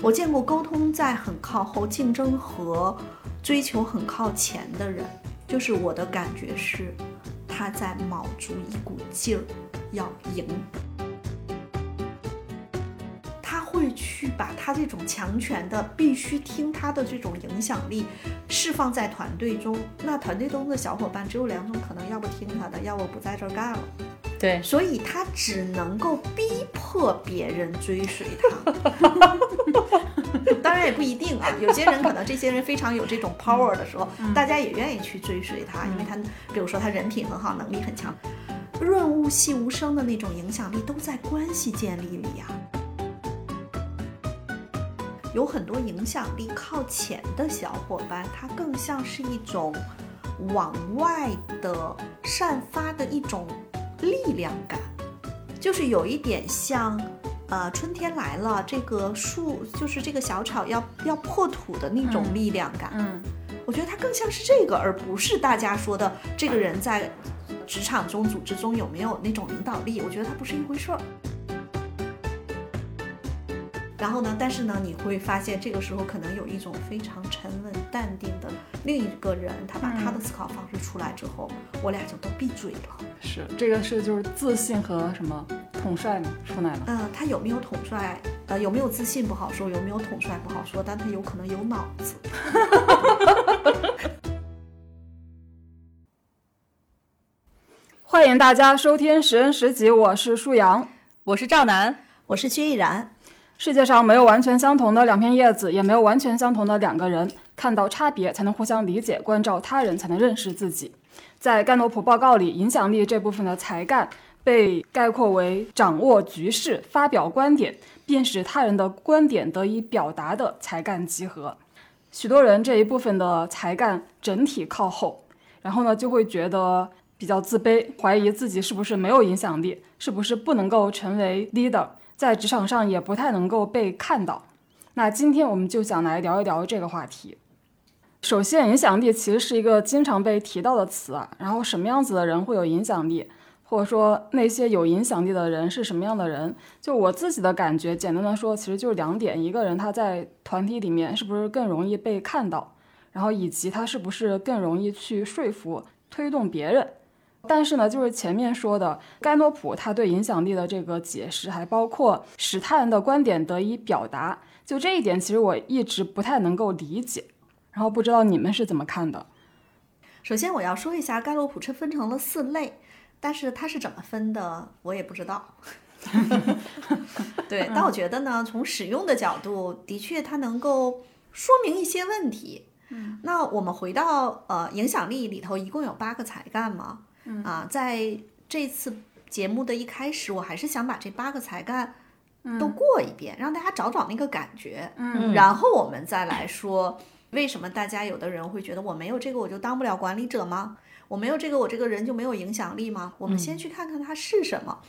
我见过沟通在很靠后，竞争和追求很靠前的人，就是我的感觉是，他在卯足一股劲儿要赢。他会去把他这种强权的必须听他的这种影响力释放在团队中，那团队中的小伙伴只有两种可能，要不听他的，要不不在这儿干了。对，所以他只能够逼迫别人追随他。当然也不一定啊，有些人可能这些人非常有这种 power 的时候，大家也愿意去追随他，因为他比如说他人品很好，能力很强，润物细无声的那种影响力都在关系建立里呀。有很多影响力靠前的小伙伴，他更像是一种往外的散发的一种。力量感，就是有一点像，呃，春天来了，这个树就是这个小草要要破土的那种力量感。嗯，我觉得它更像是这个，而不是大家说的这个人在职场中、组织中有没有那种领导力。我觉得它不是一回事儿。然后呢？但是呢，你会发现这个时候可能有一种非常沉稳、淡定的另一个人，他把他的思考方式出来之后，我俩就都闭嘴了。是这个是就是自信和什么统帅嘛出来了。嗯，他有没有统帅？呃，有没有自信不好说，有没有统帅不好说，但他有可能有脑子。欢迎大家收听十人十集，我是舒阳，我是赵楠，我是薛逸然。世界上没有完全相同的两片叶子，也没有完全相同的两个人。看到差别，才能互相理解；关照他人，才能认识自己。在盖诺普报告里，影响力这部分的才干被概括为掌握局势、发表观点，并使他人的观点得以表达的才干集合。许多人这一部分的才干整体靠后，然后呢，就会觉得比较自卑，怀疑自己是不是没有影响力，是不是不能够成为 leader。在职场上也不太能够被看到，那今天我们就想来聊一聊这个话题。首先，影响力其实是一个经常被提到的词啊。然后，什么样子的人会有影响力，或者说那些有影响力的人是什么样的人？就我自己的感觉，简单的说，其实就是两点：一个人他在团体里面是不是更容易被看到，然后以及他是不是更容易去说服、推动别人。但是呢，就是前面说的盖诺普他对影响力的这个解释，还包括使他人的观点得以表达，就这一点，其实我一直不太能够理解。然后不知道你们是怎么看的？首先我要说一下，盖洛普是分成了四类，但是它是怎么分的，我也不知道。对，但我觉得呢，从使用的角度，的确它能够说明一些问题。嗯，那我们回到呃影响力里头，一共有八个才干嘛？啊，在这次节目的一开始，我还是想把这八个才干都过一遍，让大家找找那个感觉。嗯，然后我们再来说，为什么大家有的人会觉得我没有这个我就当不了管理者吗？我没有这个我这个人就没有影响力吗？我们先去看看它是什么。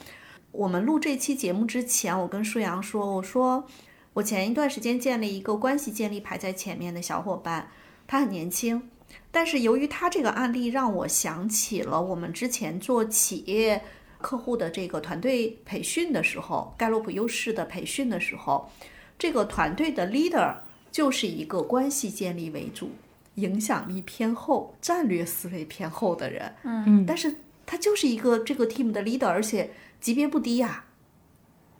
我们录这期节目之前，我跟舒阳说，我说我前一段时间建立一个关系建立排在前面的小伙伴，他很年轻。但是由于他这个案例让我想起了我们之前做企业客户的这个团队培训的时候，盖洛普优势的培训的时候，这个团队的 leader 就是一个关系建立为主、影响力偏厚、战略思维偏厚的人。嗯，但是他就是一个这个 team 的 leader，而且级别不低呀。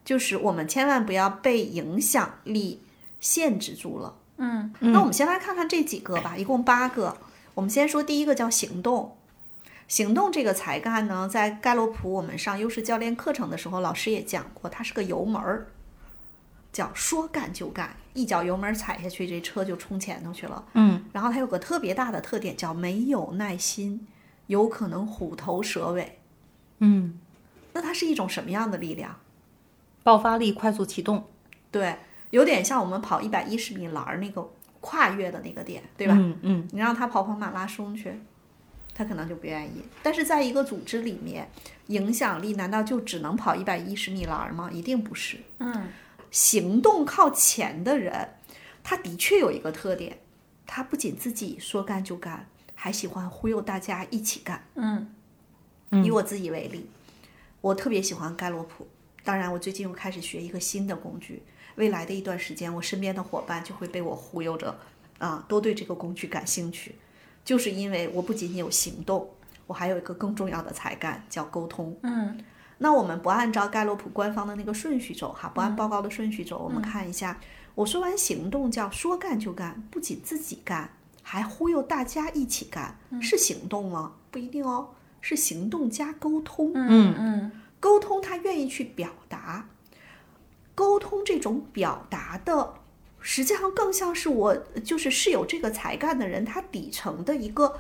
就是我们千万不要被影响力限制住了。嗯，那我们先来看看这几个吧，一共八个。我们先说第一个叫行动，行动这个才干呢，在盖洛普我们上优势教练课程的时候，老师也讲过，它是个油门儿，叫说干就干，一脚油门踩下去，这车就冲前头去了。嗯，然后它有个特别大的特点，叫没有耐心，有可能虎头蛇尾。嗯，那它是一种什么样的力量？爆发力，快速启动。对，有点像我们跑一百一十米栏儿那个。跨越的那个点，对吧？嗯嗯，你让他跑跑马拉松去，他可能就不愿意。但是在一个组织里面，影响力难道就只能跑一百一十米栏吗？一定不是。嗯，行动靠前的人，他的确有一个特点，他不仅自己说干就干，还喜欢忽悠大家一起干。嗯，以我自己为例，我特别喜欢盖洛普。当然，我最近又开始学一个新的工具，未来的一段时间，我身边的伙伴就会被我忽悠着，啊，都对这个工具感兴趣，就是因为我不仅仅有行动，我还有一个更重要的才干，叫沟通。嗯那我们不按照盖洛普官方的那个顺序走哈，不按报告的顺序走，我们看一下，我说完行动叫说干就干，不仅自己干，还忽悠大家一起干，是行动吗？不一定哦，是行动加沟通。嗯嗯。沟通他愿意去表达，沟通这种表达的，实际上更像是我就是是有这个才干的人，他底层的一个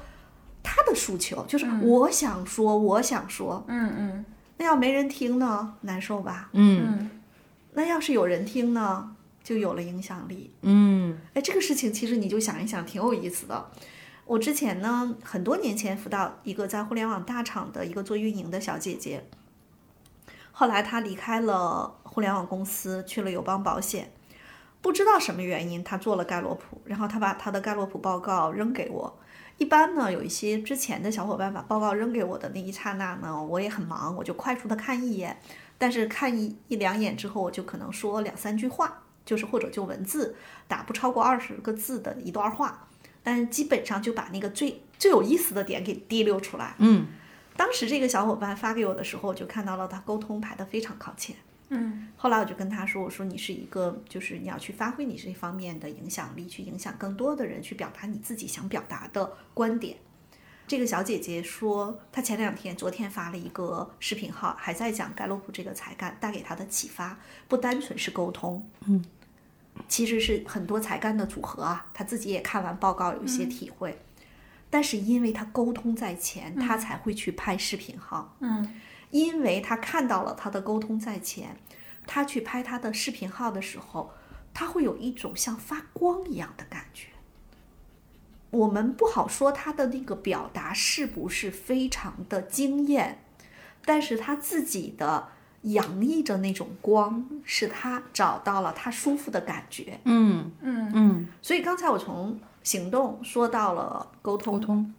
他的诉求，就是我想说，我想说，嗯嗯那要没人听呢，难受吧？嗯嗯那要是有人听呢，就有了影响力。嗯哎，这个事情其实你就想一想，挺有意思的。我之前呢，很多年前辅导一个在互联网大厂的一个做运营的小姐姐，后来她离开了互联网公司，去了友邦保险，不知道什么原因，她做了盖洛普，然后她把她的盖洛普报告扔给我。一般呢，有一些之前的小伙伴把报告扔给我的那一刹那呢，我也很忙，我就快速的看一眼，但是看一一两眼之后，我就可能说两三句话，就是或者就文字打不超过二十个字的一段话，但是基本上就把那个最最有意思的点给提溜出来。嗯当时这个小伙伴发给我的时候，我就看到了他沟通排得非常靠前。嗯。后来我就跟他说：“我说你是一个，就是你要去发挥你这方面的影响力，去影响更多的人，去表达你自己想表达的观点。”这个小姐姐说，她前两天、昨天发了一个视频号，还在讲盖洛普这个才干带给她的启发，不单纯是沟通，嗯，其实是很多才干的组合啊。她自己也看完报告有一些体会，但是因为她沟通在前，她才会去拍视频号，嗯因为他看到了他的沟通在前，他去拍他的视频号的时候，他会有一种像发光一样的感觉。我们不好说他的那个表达是不是非常的惊艳，但是他自己的洋溢着那种光，是他找到了他舒服的感觉。嗯嗯嗯，所以刚才我从行动说到了沟通，沟通，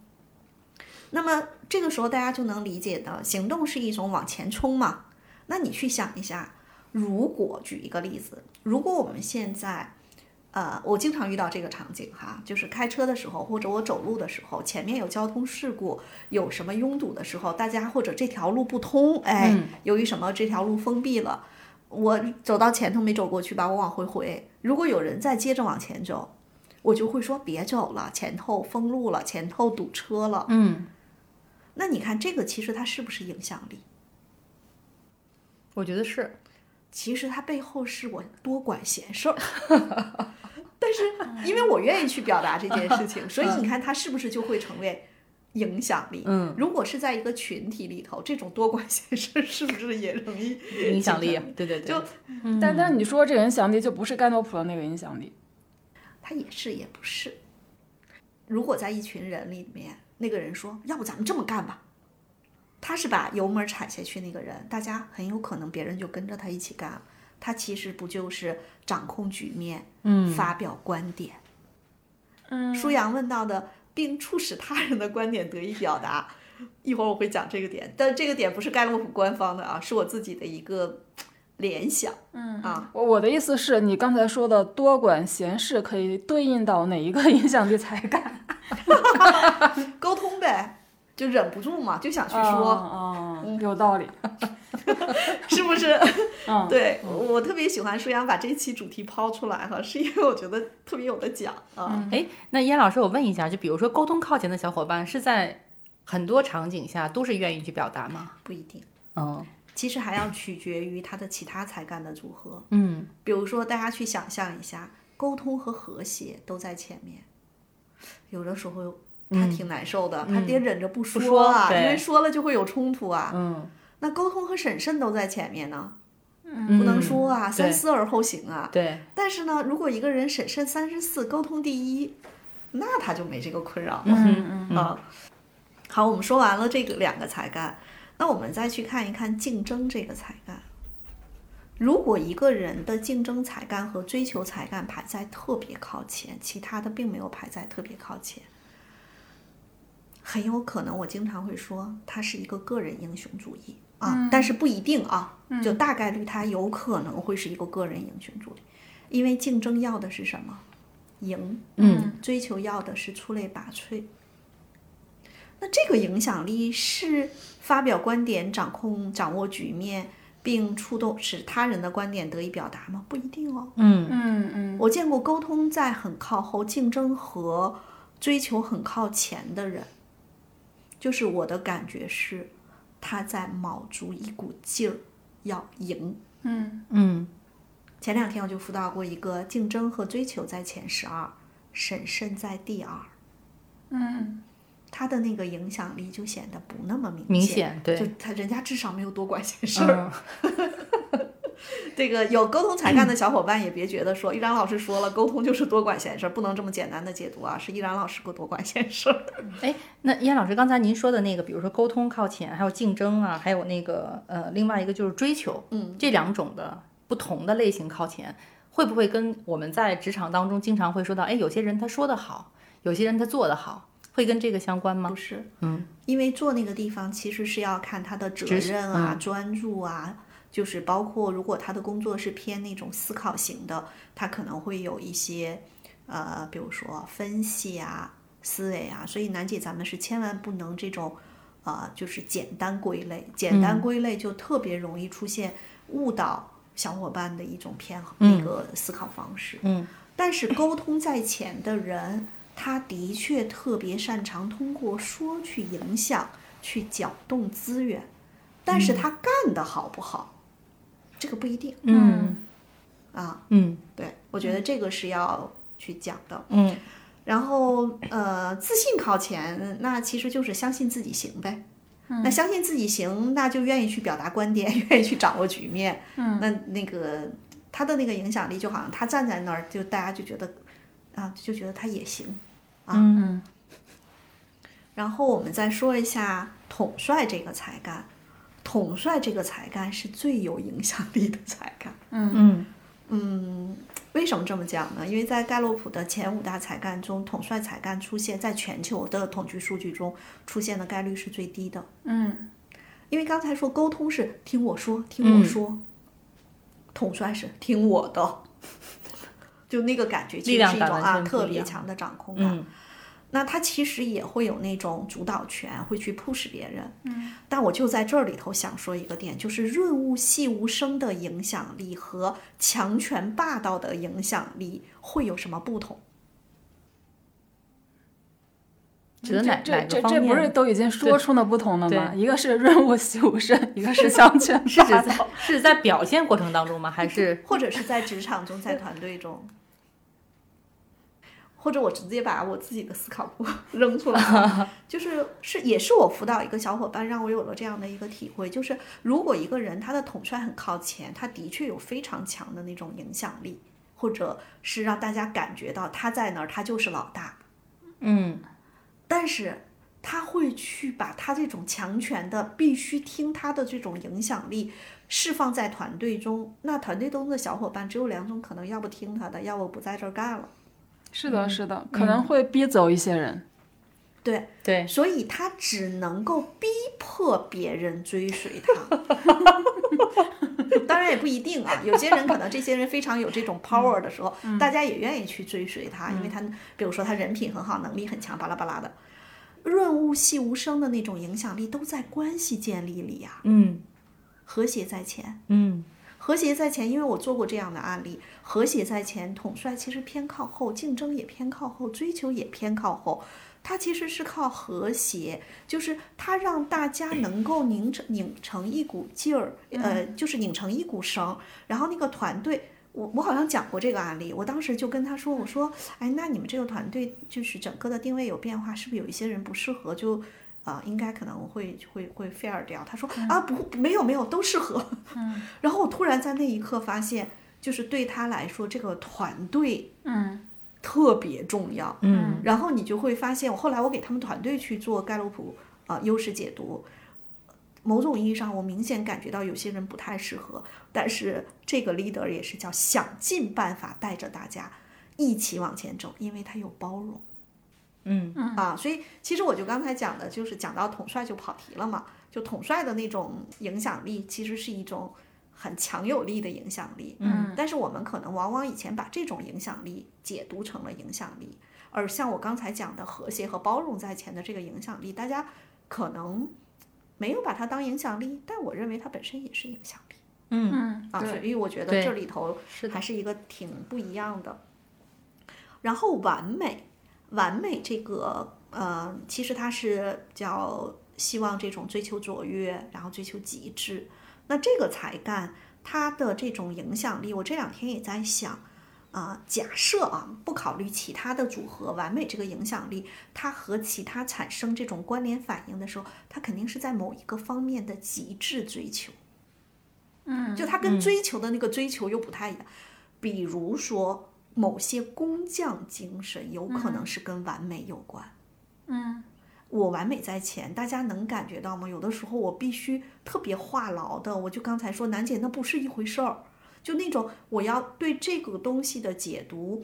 那么这个时候大家就能理解的，行动是一种往前冲嘛。那你去想一下，如果举一个例子，如果我们现在，呃，我经常遇到这个场景哈，就是开车的时候或者我走路的时候，前面有交通事故，有什么拥堵的时候，大家或者这条路不通，哎，由于什么这条路封闭了，我走到前头没走过去吧，我往回回。如果有人再接着往前走，我就会说别走了，前头封路了，前头堵车了。嗯，那你看这个其实它是不是影响力？我觉得是，其实它背后是我多管闲事儿，但是 因为我愿意去表达这件事情，所以你看它是不是就会成为影响力？嗯，如果是在一个群体里头，这种多管闲事儿是不是也容易影响力对对对，就但但你说这个影响力就不是盖诺普的那个影响力，他也是也不是。如果在一群人里面，那个人说：“要不咱们这么干吧。”他是把油门踩下去那个人，大家很有可能别人就跟着他一起干。他其实不就是掌控局面，嗯发表观点。嗯舒阳问到的，并促使他人的观点得以表达。一会儿我会讲这个点，但这个点不是盖洛普官方的啊，是我自己的一个联想。嗯啊，我我的意思是你刚才说的多管闲事可以对应到哪一个影响力才干？沟通呗，就忍不住嘛，就想去说。嗯、有道理。是不是？嗯对我我特别喜欢舒阳把这期主题抛出来哈，是因为我觉得特别有的讲啊。哎，那燕老师，我问一下，就比如说沟通靠前的小伙伴，是在很多场景下都是愿意去表达吗？不一定，嗯其实还要取决于他的其他才干的组合。嗯。比如说，大家去想象一下，沟通和和谐都在前面，有的时候他挺难受的，他得忍着不说说啊，对。因为说了就会有冲突啊。嗯，那沟通和审慎都在前面呢，不不能说啊，三思而后行啊。对，但是呢，如果一个人审慎三十四，沟通第一，那他就没这个困扰了。嗯嗯。啊，好，我们说完了这个两个才干，那我们再去看一看竞争这个才干。如果一个人的竞争才干和追求才干排在特别靠前，其他的并没有排在特别靠前，很有可能我经常会说他是一个个人英雄主义。啊，但是不一定啊，就大概率他有可能会是一个个人英雄主义，因为竞争要的是什么？赢，嗯，追求要的是出类拔萃。那这个影响力是发表观点、掌控、掌握局面，并触动使他人的观点得以表达吗？不一定哦。嗯嗯嗯我见过沟通在很靠后，竞争和追求很靠前的人，就是我的感觉是他在卯足一股劲儿要赢。嗯嗯前两天我就辅导过一个竞争和追求在前十二，审慎在第二，嗯他的那个影响力就显得不那么明显明显对就他人家至少没有多管闲事儿。嗯 这个有沟通才干的小伙伴也别觉得说，依然老师说了，沟通就是多管闲事儿，不能这么简单的解读啊，是依然老师给我多管闲事儿。哎，那依然老师刚才您说的那个，比如说沟通靠前，还有竞争啊，还有那个呃，另外一个就是追求，嗯，这两种的不同的类型靠前，会不会跟我们在职场当中经常会说到，哎，有些人他说的好，有些人他做的好，会跟这个相关吗？不？是，嗯，因为做那个地方其实是要看他的责任啊、嗯。专注啊，就是包括如果他的工作是偏那种思考型的，他可能会有一些呃，比如说分析啊、思维啊，所以楠姐咱们是千万不能这种呃，就是简单归类，简单归类就特别容易出现误导小伙伴的一种偏那个思考方式。嗯。但是沟通在前的人，他的确特别擅长通过说去影响、去搅动资源，但是他干的好不好，这个不一定嗯啊。嗯对，我觉得这个是要去讲的。嗯然后呃，自信靠前，那其实就是相信自己行呗。那相信自己行，那就愿意去表达观点，愿意去掌握局面。嗯，那那个他的那个影响力，就好像他站在那儿，就大家就觉得啊，就觉得他也行。嗯然后我们再说一下统帅这个才干，统帅这个才干是最有影响力的才干。嗯嗯，为什么这么讲呢？因为在盖洛普的前五大才干中，统帅才干出现在全球的统计数据中出现的概率是最低的。嗯因为刚才说沟通是听我说，听我说，统帅是听我的，就那个感觉其实力量是一种啊特别强的掌控感。嗯那他其实也会有那种主导权，会去 push 别人。嗯，但我就在这里头想说一个点，就是润物细无声的影响力和强权霸道的影响力会有什么不同？指的哪这哪这这不是？都已经说出了不同了吗？一个是润物细无声，一个是强权 霸道。是在表现过程当中吗？还 是或者是在职场中，在团队中，或者我直接把我自己的思考库 扔出来，就是是也是我辅导一个小伙伴，让我有了这样的一个体会，就是如果一个人他的统帅很靠前，他的确有非常强的那种影响力，或者是让大家感觉到他在那儿，他就是老大，嗯。但是他会去把他这种强权的必须听他的这种影响力释放在团队中，那团队中的小伙伴只有两种可能，要不听他的，要不不在这儿干了。是的，是的，可能会逼走一些人。对，对。所以他只能够逼迫别人追随他。当然也不一定啊，有些人可能这些人非常有这种 power 的时候，大家也愿意去追随他，因为他比如说他人品很好，能力很强，巴拉巴拉的，润物细无声的那种影响力都在关系建立里呀、嗯。和谐在前。嗯和谐在前，因为我做过这样的案例，和谐在前，统帅其实偏靠后，竞争也偏靠后，追求也偏靠后。它其实是靠和谐，就是它让大家能够拧成拧成一股劲儿，呃，就是拧成一股绳。然后那个团队，我我好像讲过这个案例，我当时就跟他说，我说，哎，那你们这个团队就是整个的定位有变化，是不是有一些人不适合就？啊、应该可能会会会 fail 掉。他说啊，不，没有没有，都适合。然后我突然在那一刻发现，就是对他来说，这个团队嗯特别重要。嗯然后你就会发现，我后来我给他们团队去做盖洛普啊、优势解读，某种意义上，我明显感觉到有些人不太适合，但是这个 leader 也是叫想尽办法带着大家一起往前走，因为他有包容。嗯啊，所以其实我就刚才讲的，就是讲到统帅就跑题了嘛。就统帅的那种影响力，其实是一种很强有力的影响力。嗯，但是我们可能往往以前把这种影响力解读成了影响力，而像我刚才讲的和谐和包容在前的这个影响力，大家可能没有把它当影响力，但我认为它本身也是影响力嗯，嗯，啊。所对，以我觉得这里头是，还是一个挺不一样的。然后完美，完美这个呃，其实它是叫希望这种追求卓越，然后追求极致。那这个才干它的这种影响力，我这两天也在想。啊、假设啊，不考虑其他的组合，完美这个影响力，它和其他产生这种关联反应的时候，它肯定是在某一个方面的极致追求。嗯，就它跟追求的那个追求又不太一样。比如说，某些工匠精神有可能是跟完美有关。嗯我完美在前，大家能感觉到吗？有的时候我必须特别话痨的，我就刚才说，楠姐那不是一回事儿，就那种我要对这个东西的解读，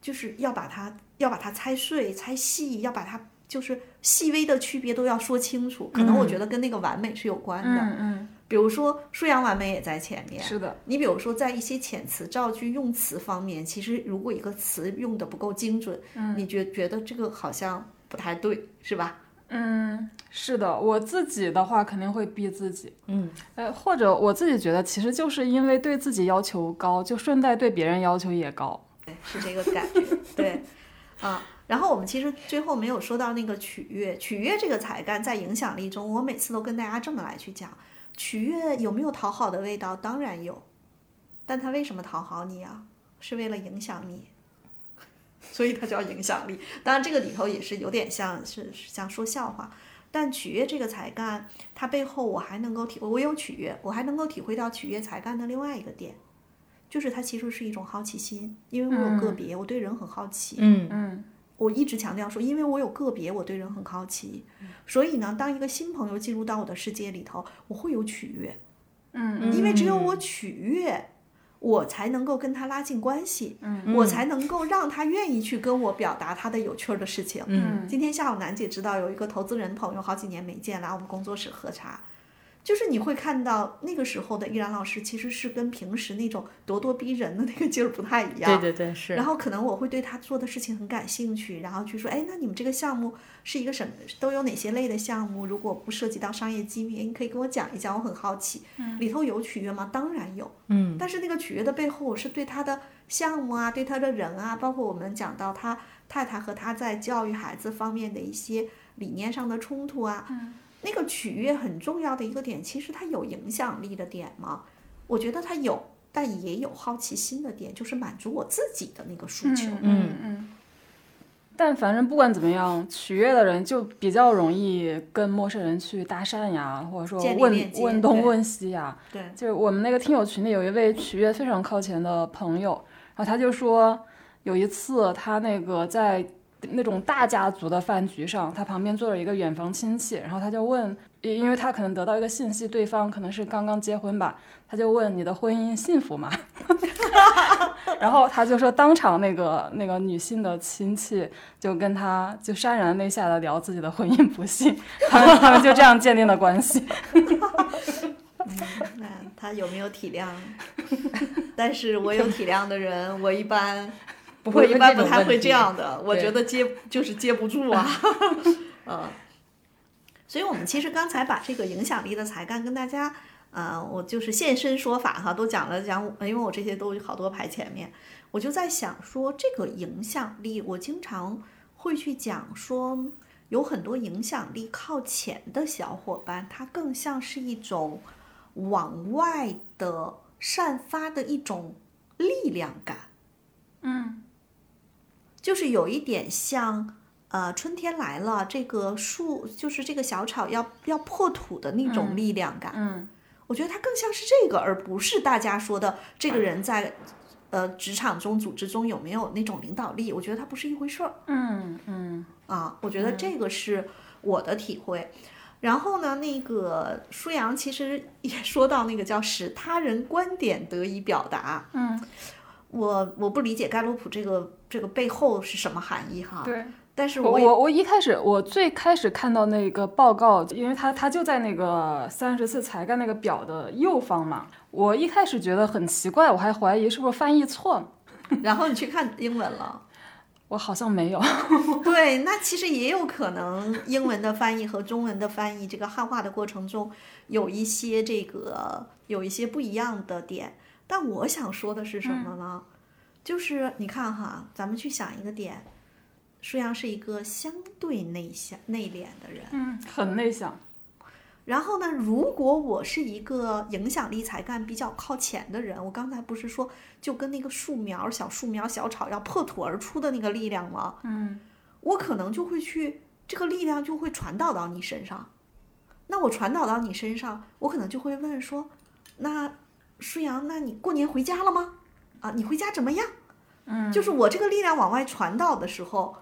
就是要把它要把它拆碎、拆细，要把它就是细微的区别都要说清楚。可能我觉得跟那个完美是有关的。嗯嗯，比如说，舒阳完美也在前面。是的，你比如说，在一些遣词造句、用词方面，其实如果一个词用的不够精准，嗯你觉觉得这个好像不太对，是吧？嗯，是的，我自己的话肯定会逼自己，嗯，呃，或者我自己觉得，其实就是因为对自己要求高，就顺带对别人要求也高。对，是这个感觉，对，啊。然后我们其实最后没有说到那个取悦，取悦这个才干在影响力中，我每次都跟大家这么来去讲，取悦有没有讨好的味道？当然有，但他为什么讨好你啊？是为了影响你，所以它叫影响力。当然，这个里头也是有点像是是像说笑话。但取悦这个才干，它背后我还能够体，我有取悦，我还能够体会到取悦才干的另外一个点，就是它其实是一种好奇心，因为我有个别，我对人很好奇。嗯嗯我一直强调说，因为我有个别，我对人很好奇，所以呢，当一个新朋友进入到我的世界里头，我会有取悦，嗯因为只有我取悦，我才能够跟他拉近关系，嗯我才能够让他愿意去跟我表达他的有趣儿的事情。嗯今天下午楠姐知道有一个投资人朋友好几年没见，来我们工作室喝茶。就是你会看到那个时候的依然老师，其实是跟平时那种咄咄逼人的那个劲儿不太一样。对对对，是然。后可能我会对他做的事情很感兴趣，然后去说，哎，那你们这个项目是一个什么？都有哪些类的项目？如果不涉及到商业机密，你可以跟我讲一讲，我很好奇。里头有取悦吗？当然有。嗯但是那个取悦的背后，我是对他的项目啊，对他的人啊，包括我们讲到他太太和他在教育孩子方面的一些理念上的冲突啊，那个取悦很重要的一个点，其实它有影响力的点吗？我觉得它有，但也有好奇心的点，就是满足我自己的那个诉求。嗯嗯。但反正不管怎么样，取悦的人就比较容易跟陌生人去搭讪呀，或者说问问东问西呀。对，就是我们那个听友群里有一位取悦非常靠前的朋友，然后他就说，有一次他那个在那种大家族的饭局上，他旁边坐着一个远房亲戚，然后他就问，因为他可能得到一个信息，对方可能是刚刚结婚吧，他就问你的婚姻幸福吗？然后他就说，当场那个那个女性的亲戚就跟他就潸然泪下的聊自己的婚姻不幸，他们他们就这样建立的关系。那他有没有体谅？但是我有体谅的人，我一般不我一般不太会这样的，我觉得接就是接不住啊，嗯，所以我们其实刚才把这个影响力的才干跟大家，呃，我就是现身说法哈，都讲了讲，因为我这些都好多排前面，我就在想说这个影响力，我经常会去讲说，有很多影响力靠前的小伙伴，他更像是一种往外的散发的一种力量感。嗯就是有一点像，呃，春天来了，这个树就是这个小草要要破土的那种力量感。嗯我觉得它更像是这个，而不是大家说的这个人在呃职场中、组织中有没有那种领导力。我觉得它不是一回事儿嗯嗯啊。我觉得这个是我的体会。然后呢，那个舒阳其实也说到那个叫使他人观点得以表达。嗯，我我不理解盖洛普这个这个背后是什么含义哈。对，但是我我我一开始我最开始看到那个报告，因为它它就在那个三十次才干那个表的右方嘛，我一开始觉得很奇怪，我还怀疑是不是翻译错了，然后你去看英文了。我好像没有。对，那其实也有可能英文的翻译和中文的翻译，这个汉化的过程中有一些这个有一些不一样的点。但我想说的是什么呢？就是你看哈，咱们去想一个点，舒阳是一个相对内向内敛的人。嗯，很内向。然后呢，如果我是一个影响力才干比较靠前的人，我刚才不是说就跟那个树苗、小树苗、小草要破土而出的那个力量吗？嗯，我可能就会去，这个力量就会传导到你身上。那我传导到你身上，我可能就会问说，那舒阳，那你过年回家了吗？啊，你回家怎么样？嗯，就是我这个力量往外传导的时候。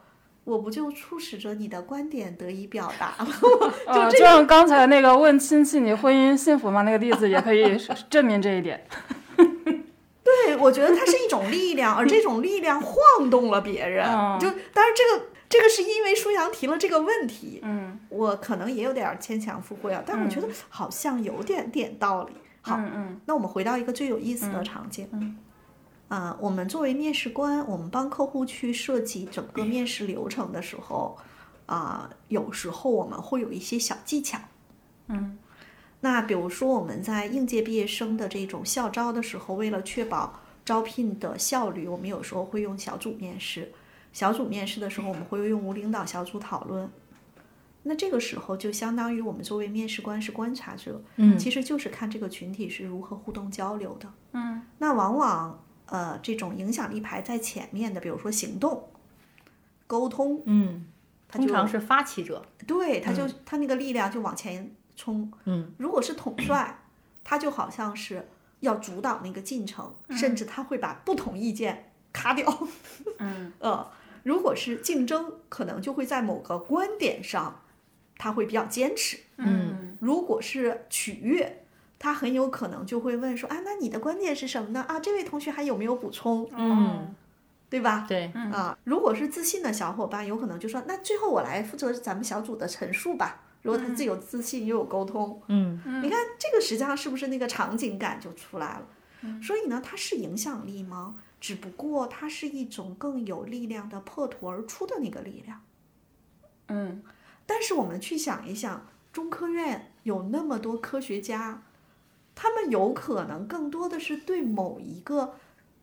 我不就促使着你的观点得以表达了？就就像刚才那个问亲戚你婚姻幸福吗那个例子，也可以证明这一点。对，我觉得它是一种力量，而这种力量晃动了别人。就当然，这个这个是因为舒阳提了这个问题，嗯，我可能也有点牵强附会啊，但我觉得好像有点点道理。好，嗯那我们回到一个最有意思的场景。嗯啊，我们作为面试官，我们帮客户去设计整个面试流程的时候，啊，有时候我们会有一些小技巧。嗯，那比如说我们在应届毕业生的这种校招的时候，为了确保招聘的效率，我们有时候会用小组面试。小组面试的时候，我们会用无领导小组讨论。那这个时候就相当于我们作为面试官是观察者，嗯，其实就是看这个群体是如何互动交流的。嗯，那往往。呃，这种影响力排在前面的，比如说行动、沟通，嗯，通常是发起者，对，他就他那个力量就往前冲，嗯，如果是统帅，他就好像是要主导那个进程，甚至他会把不同意见卡掉，嗯，呃，如果是竞争，可能就会在某个观点上，他会比较坚持，嗯，如果是取悦。他很有可能就会问说：“啊，那你的观点是什么呢？啊，这位同学还有没有补充？嗯，对吧？对，啊，如果是自信的小伙伴，有可能就说：那最后我来负责咱们小组的陈述吧。如果他既有自信又有沟通，嗯，你看这个实际上是不是那个场景感就出来了？所以呢，它是影响力吗？只不过它是一种更有力量的破土而出的那个力量。嗯，但是我们去想一想，中科院有那么多科学家。他们有可能更多的是对某一个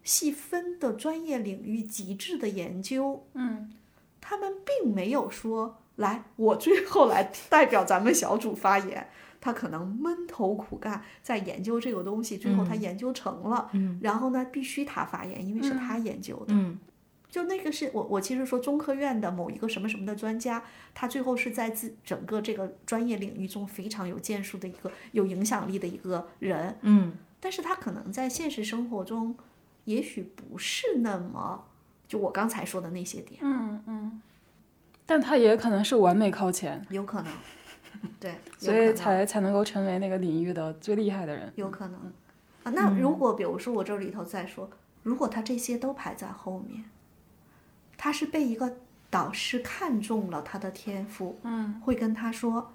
细分的专业领域极致的研究，嗯，他们并没有说来，我最后来代表咱们小组发言。他可能闷头苦干在研究这个东西，最后他研究成了，嗯，然后呢，必须他发言，因为是他研究的，嗯。就那个是我，我其实说中科院的某一个什么什么的专家，他最后是在自整个这个专业领域中非常有建树的一个有影响力的一个人，嗯，但是他可能在现实生活中，也许不是那么，就我刚才说的那些点，嗯嗯，但他也可能是完美靠前，有可能，对，所以才才能够成为那个领域的最厉害的人，有可能，啊，那如果比如说我这里头再说，如果他这些都排在后面。他是被一个导师看中了他的天赋，嗯，会跟他说：“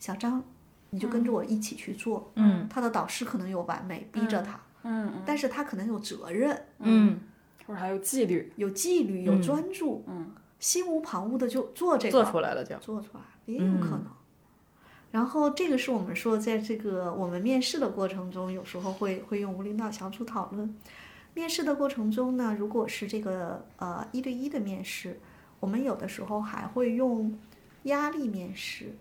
小张，你就跟着我一起去做。”嗯，他的导师可能有完美，逼着他，嗯，但是他可能有责任，嗯，或者还有纪律，有纪律，有专注，嗯，心无旁骛的就做这个，做出来了就。做出来也有。可能。然后这个是我们说，在这个我们面试的过程中，有时候会会用无领导小组讨论。面试的过程中呢，如果是这个呃一对一的面试，我们有的时候还会用压力面试，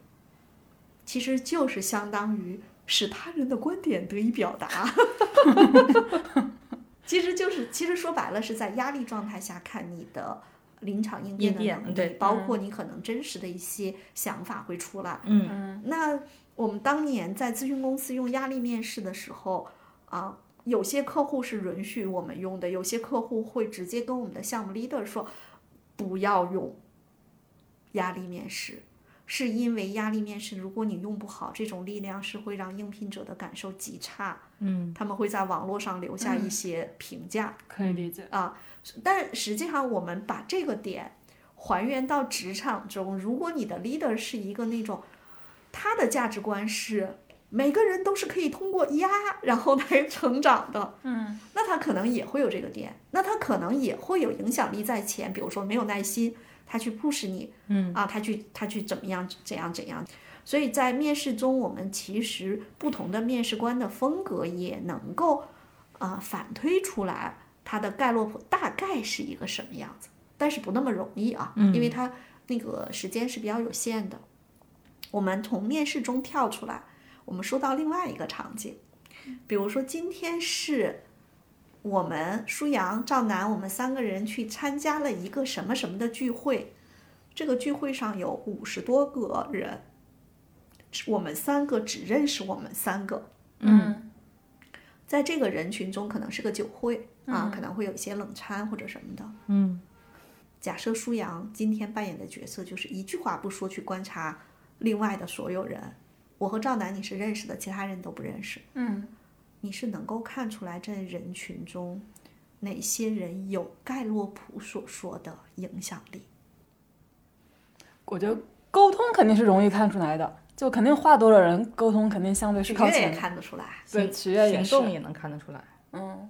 其实就是相当于使他人的观点得以表达，其实就是其实说白了是在压力状态下看你的临场应变的能力，对，包括你可能真实的一些想法会出来。嗯，那我们当年在咨询公司用压力面试的时候啊。有些客户是允许我们用的，有些客户会直接跟我们的项目 leader 说，不要用压力面试，是因为压力面试如果你用不好，这种力量是会让应聘者的感受极差，嗯，他们会在网络上留下一些评价，可以理解。啊。但实际上我们把这个点还原到职场中，如果你的 leader 是一个那种，他的价值观是每个人都是可以通过压 然后来成长的，嗯，那他可能也会有这个点，那他可能也会有影响力在前，比如说没有耐心，他去 push 你，嗯。啊，他去他去怎么样怎样怎样。所以在面试中，我们其实不同的面试官的风格也能够，呃，反推出来他的盖洛普大概是一个什么样子，但是不那么容易啊，因为他那个时间是比较有限的。我们从面试中跳出来，我们说到另外一个场景，比如说今天是我们舒阳、赵楠，我们三个人去参加了一个什么什么的聚会，这个聚会上有五十多个人。我们三个只认识我们三个，嗯在这个人群中可能是个酒会啊，可能会有一些冷餐或者什么的。嗯假设舒阳今天扮演的角色就是一句话不说去观察另外的所有人，我和赵楠你是认识的，其他人都不认识，嗯你是能够看出来这人群中哪些人有盖洛普所说的影响力。我觉得沟通肯定是容易看出来的，就肯定话多的人沟通肯定相对是靠前的。看得出来，对，取悦也。行动也能看得出来。嗯，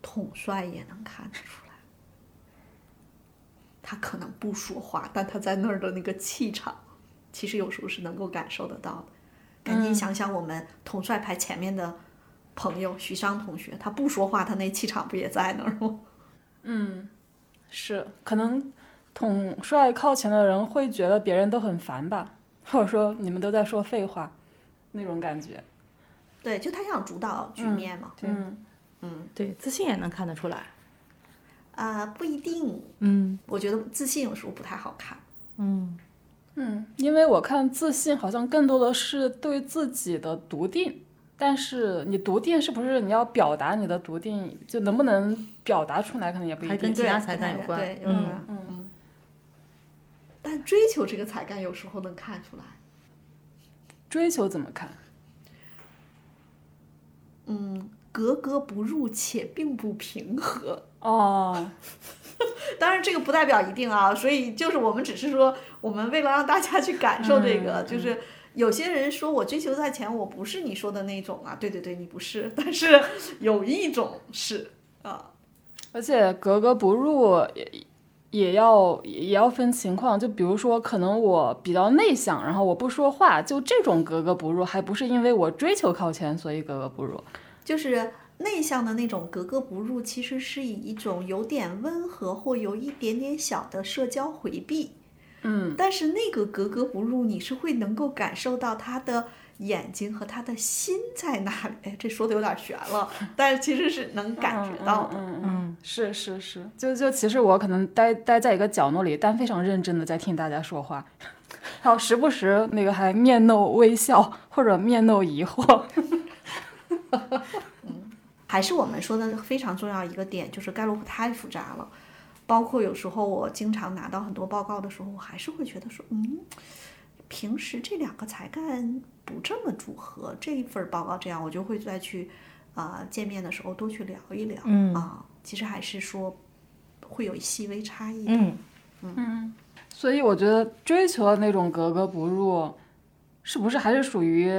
统帅也能看得出来，他可能不说话，但他在那儿的那个气场，其实有时候是能够感受得到的。赶紧想想我们统帅排前面的朋友徐商同学，他不说话，他那气场不也在那儿吗？嗯是，可能统帅靠前的人会觉得别人都很烦吧，或者说你们都在说废话，那种感觉。对，就他想主导局面嘛。嗯对，自信也能看得出来。啊、不一定，嗯我觉得自信有时候不太好看。嗯嗯，因为我看自信好像更多的是对自己的笃定，但是你笃定是不是你要表达你的笃定，就能不能表达出来，可能也不一还跟定。对其他才干有关对，嗯关嗯但追求这个才干，有时候能看出来。追求怎么看？嗯格格不入且并不平和。哦，当然，这个不代表一定啊，所以就是我们只是说，我们为了让大家去感受这个，就是有些人说我追求在前，我不是你说的那种啊，对对对，你不是，但是 有一种是啊，而且格格不入也也要也要分情况，就比如说可能我比较内向，然后我不说话，就这种格格不入，还不是因为我追求靠前，所以格格不入。就是内向的那种格格不入，其实是以一种有点温和或有一点点小的社交回避。嗯，但是那个格格不入，你是会能够感受到他的眼睛和他的心在哪里。哎，这说的有点悬了，但是其实是能感觉到的。嗯嗯，是是是，就就其实我可能待待在一个角落里，但非常认真的在听大家说话，然后时不时那个还面露微笑或者面露疑惑。还是我们说的非常重要一个点，就是盖洛普太复杂了。包括有时候我经常拿到很多报告的时候，我还是会觉得说，嗯，平时这两个才干不这么组合，这一份报告这样，我就会再去啊、见面的时候多去聊一聊。嗯啊，其实还是说会有细微差异的。嗯，所以我觉得追求的那种格格不入，是不是还是属于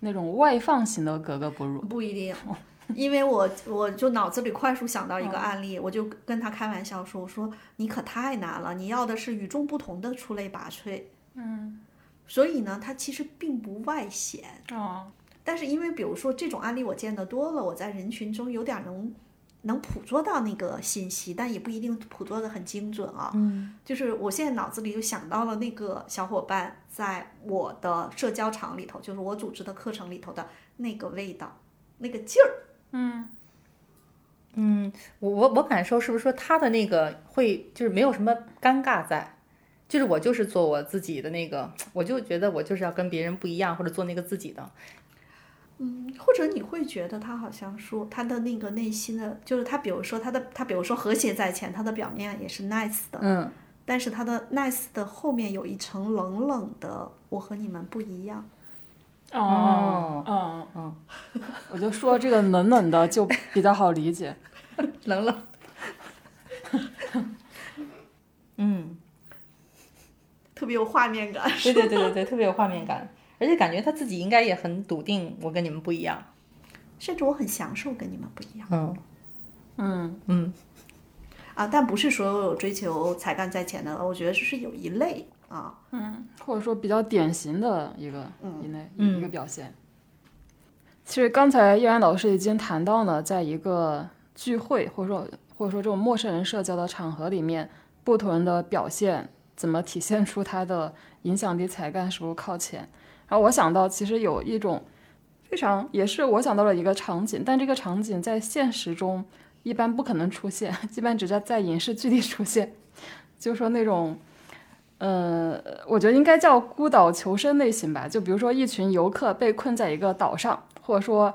那种外放型的格格不入？不一定，因为我我就脑子里快速想到一个案例，我就跟他开玩笑说：“我说你可太难了，你要的是与众不同的出类拔萃。”嗯，所以呢，他其实并不外显，哦，但是因为比如说这种案例我见得多了，我在人群中有点能能捕捉到那个信息，但也不一定捕捉的很精准啊。嗯，就是我现在脑子里就想到了那个小伙伴在我的社交场里头，就是我组织的课程里头的那个味道，那个劲儿。我我我感受是不是说他的那个会就是没有什么尴尬在，就是我就是做我自己的那个，我就觉得我就是要跟别人不一样，或者做那个自己的。嗯或者你会觉得他好像说他的那个内心的，就是他，比如说他的他，比如说和谐在前，他的表面也是 nice 的，嗯，但是他的 nice 的后面有一层冷冷的，我和你们不一样。哦，嗯嗯，我就说这个冷冷的就比较好理解。冷冷。嗯，特别有画面感。对对对对对，特别有画面感，而且感觉他自己应该也很笃定，我跟你们不一样。甚至我很享受跟你们不一样嗯嗯嗯啊，但不是所有追求才干在前的，我觉得这是有一类啊，或者说比较典型的一个嗯一类、嗯一个表现。其实刚才叶然老师已经谈到了，在一个聚会或者说或者说这种陌生人社交的场合里面，不同人的表现怎么体现出他的影响力、才干是不是靠前。然后我想到，其实有一种非常也是我想到了一个场景，但这个场景在现实中一般不可能出现，一般只在在影视剧里出现，就是说那种。呃，我觉得应该叫孤岛求生类型吧。就比如说，一群游客被困在一个岛上，或者说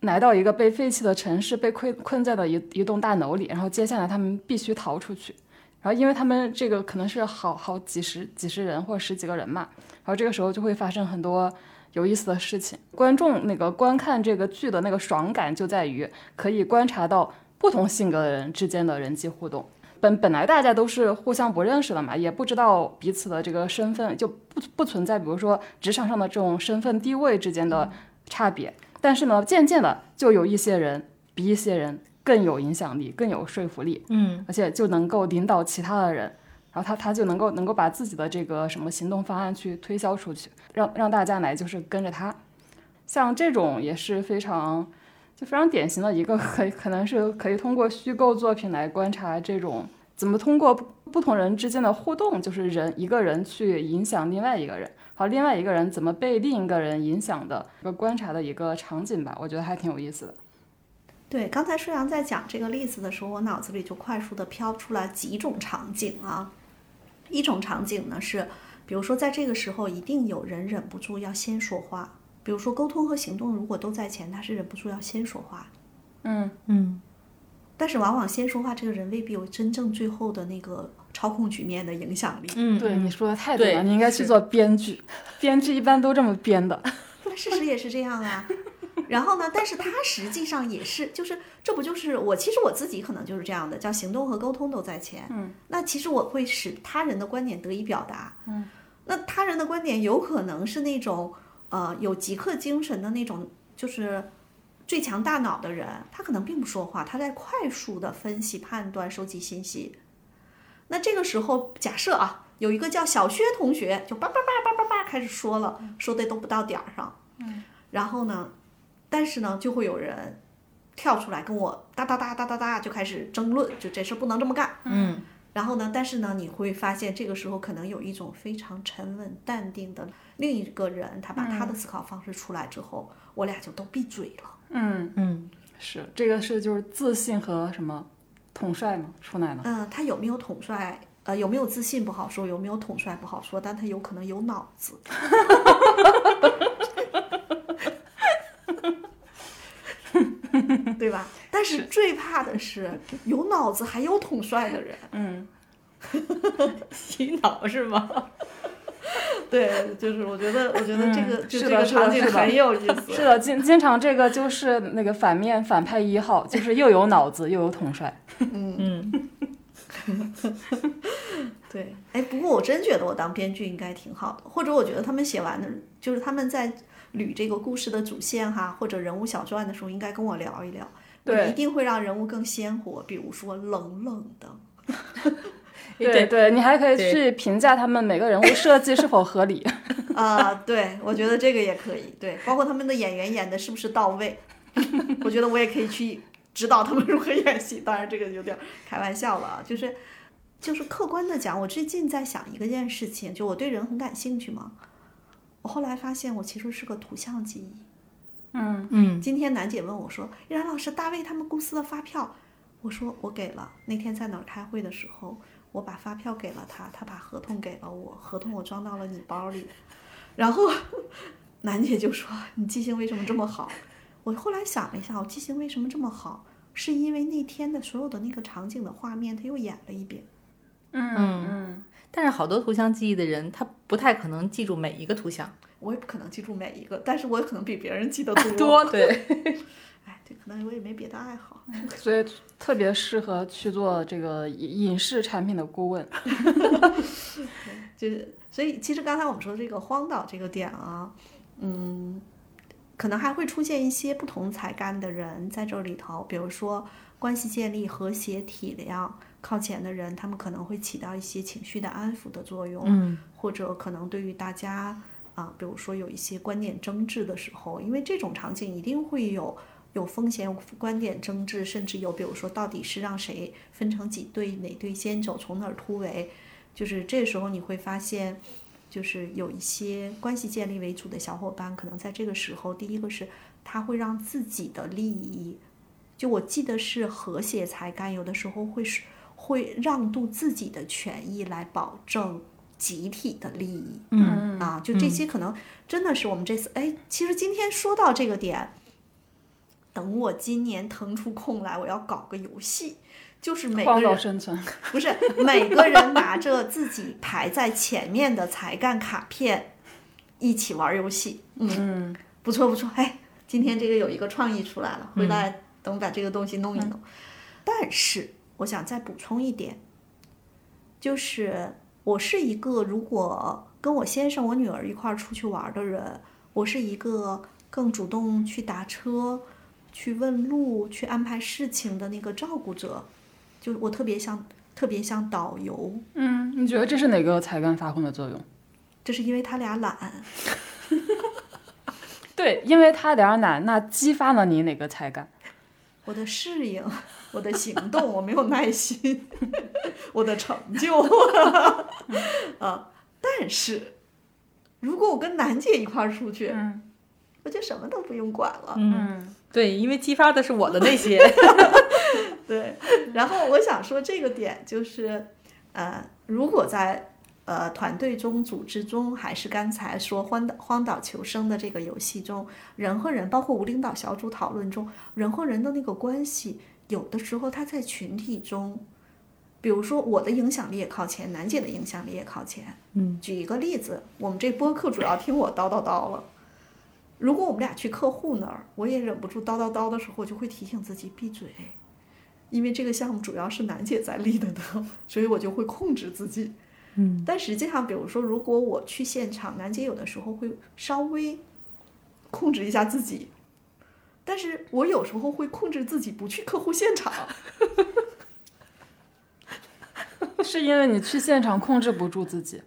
来到一个被废弃的城市，被困困在了一一栋大楼里，然后接下来他们必须逃出去。然后，因为他们这个可能是好好几十几十人或十几个人嘛，然后这个时候就会发生很多有意思的事情。观众那个观看这个剧的那个爽感就在于可以观察到不同性格的人之间的人际互动。本本来大家都是互相不认识的嘛，也不知道彼此的这个身份，就不不存在，比如说职场上的这种身份地位之间的差别。但是呢，渐渐的就有一些人比一些人更有影响力、更有说服力，嗯而且就能够领导其他的人，然后他他就能够能够把自己的这个什么行动方案去推销出去，让让大家来就是跟着他。像这种也是非常就非常典型的一个可可能是可以通过虚构作品来观察这种怎么通过不同人之间的互动，就是人一个人去影响另外一个人，好，另外一个人怎么被另一个人影响的一个观察的一个场景吧，我觉得还挺有意思的。对，刚才舒阳在讲这个例子的时候，我脑子里就快速的飘出来几种场景啊。一种场景呢是，比如说在这个时候，一定有人忍不住要先说话。比如说沟通和行动如果都在前，他是忍不住要先说话。嗯嗯但是往往先说话这个人未必有真正最后的那个操控局面的影响力。嗯，对，你说的太对了，对你应该去做编剧，编剧一般都这么编的。那事实也是这样啊。然后呢，但是他实际上也是，就是这不就是我其实我自己可能就是这样的，叫行动和沟通都在前。嗯，那其实我会使他人的观点得以表达。嗯，那他人的观点有可能是那种呃有极客精神的那种，就是最强大脑的人，他可能并不说话，他在快速的分析、判断、收集信息。那这个时候，假设啊，有一个叫小薛同学，就叭叭叭叭叭叭开始说了，说的都不到点儿上。嗯，然后呢，但是呢，就会有人跳出来跟我哒哒哒哒哒哒就开始争论，就这事不能这么干。嗯然后呢，但是呢，你会发现这个时候可能有一种非常沉稳淡定的另一个人，他把他的思考方式出来之后，我俩就都闭嘴了。嗯，嗯是这个是就是自信和什么统帅嘛出来了。嗯，他有没有统帅？呃，有没有自信不好说，有没有统帅不好说，但他有可能有脑子。对吧？但是最怕的是有脑子还有统帅的人。嗯，洗脑是吗？对，就是我觉得，我觉得这个、嗯就是这个场景很有意思。是的，经经常这个就是那个反面反派一号，就是又有脑子又有统帅。嗯嗯 对，哎，不过我真觉得我当编剧应该挺好的，或者我觉得他们写完的，就是他们在捋这个故事的主线哈，或者人物小传的时候，应该跟我聊一聊，我对一定会让人物更鲜活，比如说冷冷的，对对，你还可以去评价他们每个人物设计是否合理。啊、对我觉得这个也可以，对，包括他们的演员演的是不是到位，我觉得我也可以去指导他们如何演戏，当然这个有点开玩笑了啊，就是。就是客观的讲，我最近在想一个件事情，就我对人很感兴趣嘛。我后来发现，我其实是个图像记忆。嗯嗯今天楠姐问我说：“依然老师，大卫他们公司的发票。”我说：“我给了。那天在哪儿开会的时候，我把发票给了他，他把合同给了我，合同我装到了你包里。”然后 楠姐就说：“你记性为什么这么好？”我后来想了一下，我记性为什么这么好，是因为那天的所有的那个场景的画面，他又演了一遍。嗯嗯，但是好多图像记忆的人，他不太可能记住每一个图像。我也不可能记住每一个，但是我可能比别人记得 多。对，哎，对可能我也没别的爱好。所以特别适合去做这个影影视产品的顾问。就是，所以其实刚才我们说这个荒岛这个点啊，嗯，可能还会出现一些不同才干的人在这里头，比如说关系建立、和谐、体谅靠前的人，他们可能会起到一些情绪的安抚的作用，嗯，或者可能对于大家啊，比如说有一些观点争执的时候，因为这种场景一定会有。有风险，有观点争执，甚至有，比如说，到底是让谁分成几队，哪队先走，从哪儿突围，就是这时候你会发现，就是有一些关系建立为主的小伙伴，可能在这个时候，第一个是他会让自己的利益，就我记得是和谐才干，有的时候会是会让渡自己的权益来保证集体的利益，嗯啊，就这些可能真的是我们这次，哎，其实今天说到这个点。等我今年腾出空来，我要搞个游戏，就是每个人生存，不是每个人拿着自己排在前面的才干卡片，一起玩游戏。嗯，不错不错，哎，今天这个有一个创意出来了，回来等我把这个东西弄一弄。但是我想再补充一点，就是我是一个如果跟我先生、我女儿一块儿出去玩的人，我是一个更主动去打车。去问路、去安排事情的那个照顾者，就我特别像特别像导游，嗯，你觉得这是哪个才干发挥的作用？这是因为他俩懒。对，因为他俩懒，那激发了你哪个才干？我的适应，我的行动，我没有耐心，我的成就，啊！但是如果我跟楠姐一块儿出去，嗯我就什么都不用管了。嗯对，因为激发的是我的那些，对，然后我想说这个点就是，呃，如果在呃团队中、组织中，还是刚才说荒岛荒岛求生的这个游戏中，人和人，包括无领导小组讨论中，人和人的那个关系，有的时候他在群体中，比如说我的影响力也靠前，楠姐的影响力也靠前。嗯，举一个例子，我们这播客主要听我叨叨叨了。如果我们俩去客户那儿，我也忍不住叨叨叨的时候，我就会提醒自己闭嘴，因为这个项目主要是楠姐在立的的，所以我就会控制自己。嗯，但实际上，比如说，如果我去现场，楠姐有的时候会稍微控制一下自己，但是我有时候会控制自己不去客户现场。是因为你去现场控制不住自己。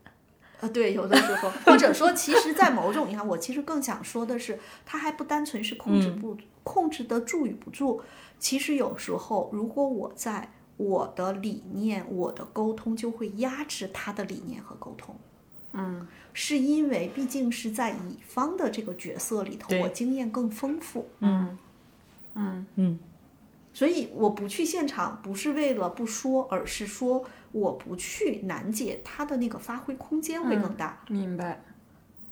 啊，对，有的时候，或者说，其实，在某种意义上，我其实更想说的是，它还不单纯是控制不、控制得住与不住。其实有时候，如果我在我的理念、我的沟通，就会压制他的理念和沟通。嗯，是因为毕竟是在乙方的这个角色里头，我经验更丰富，嗯。嗯。嗯。所以我不去现场，不是为了不说，而是说我不去难解，他的那个发挥空间会更大。明白。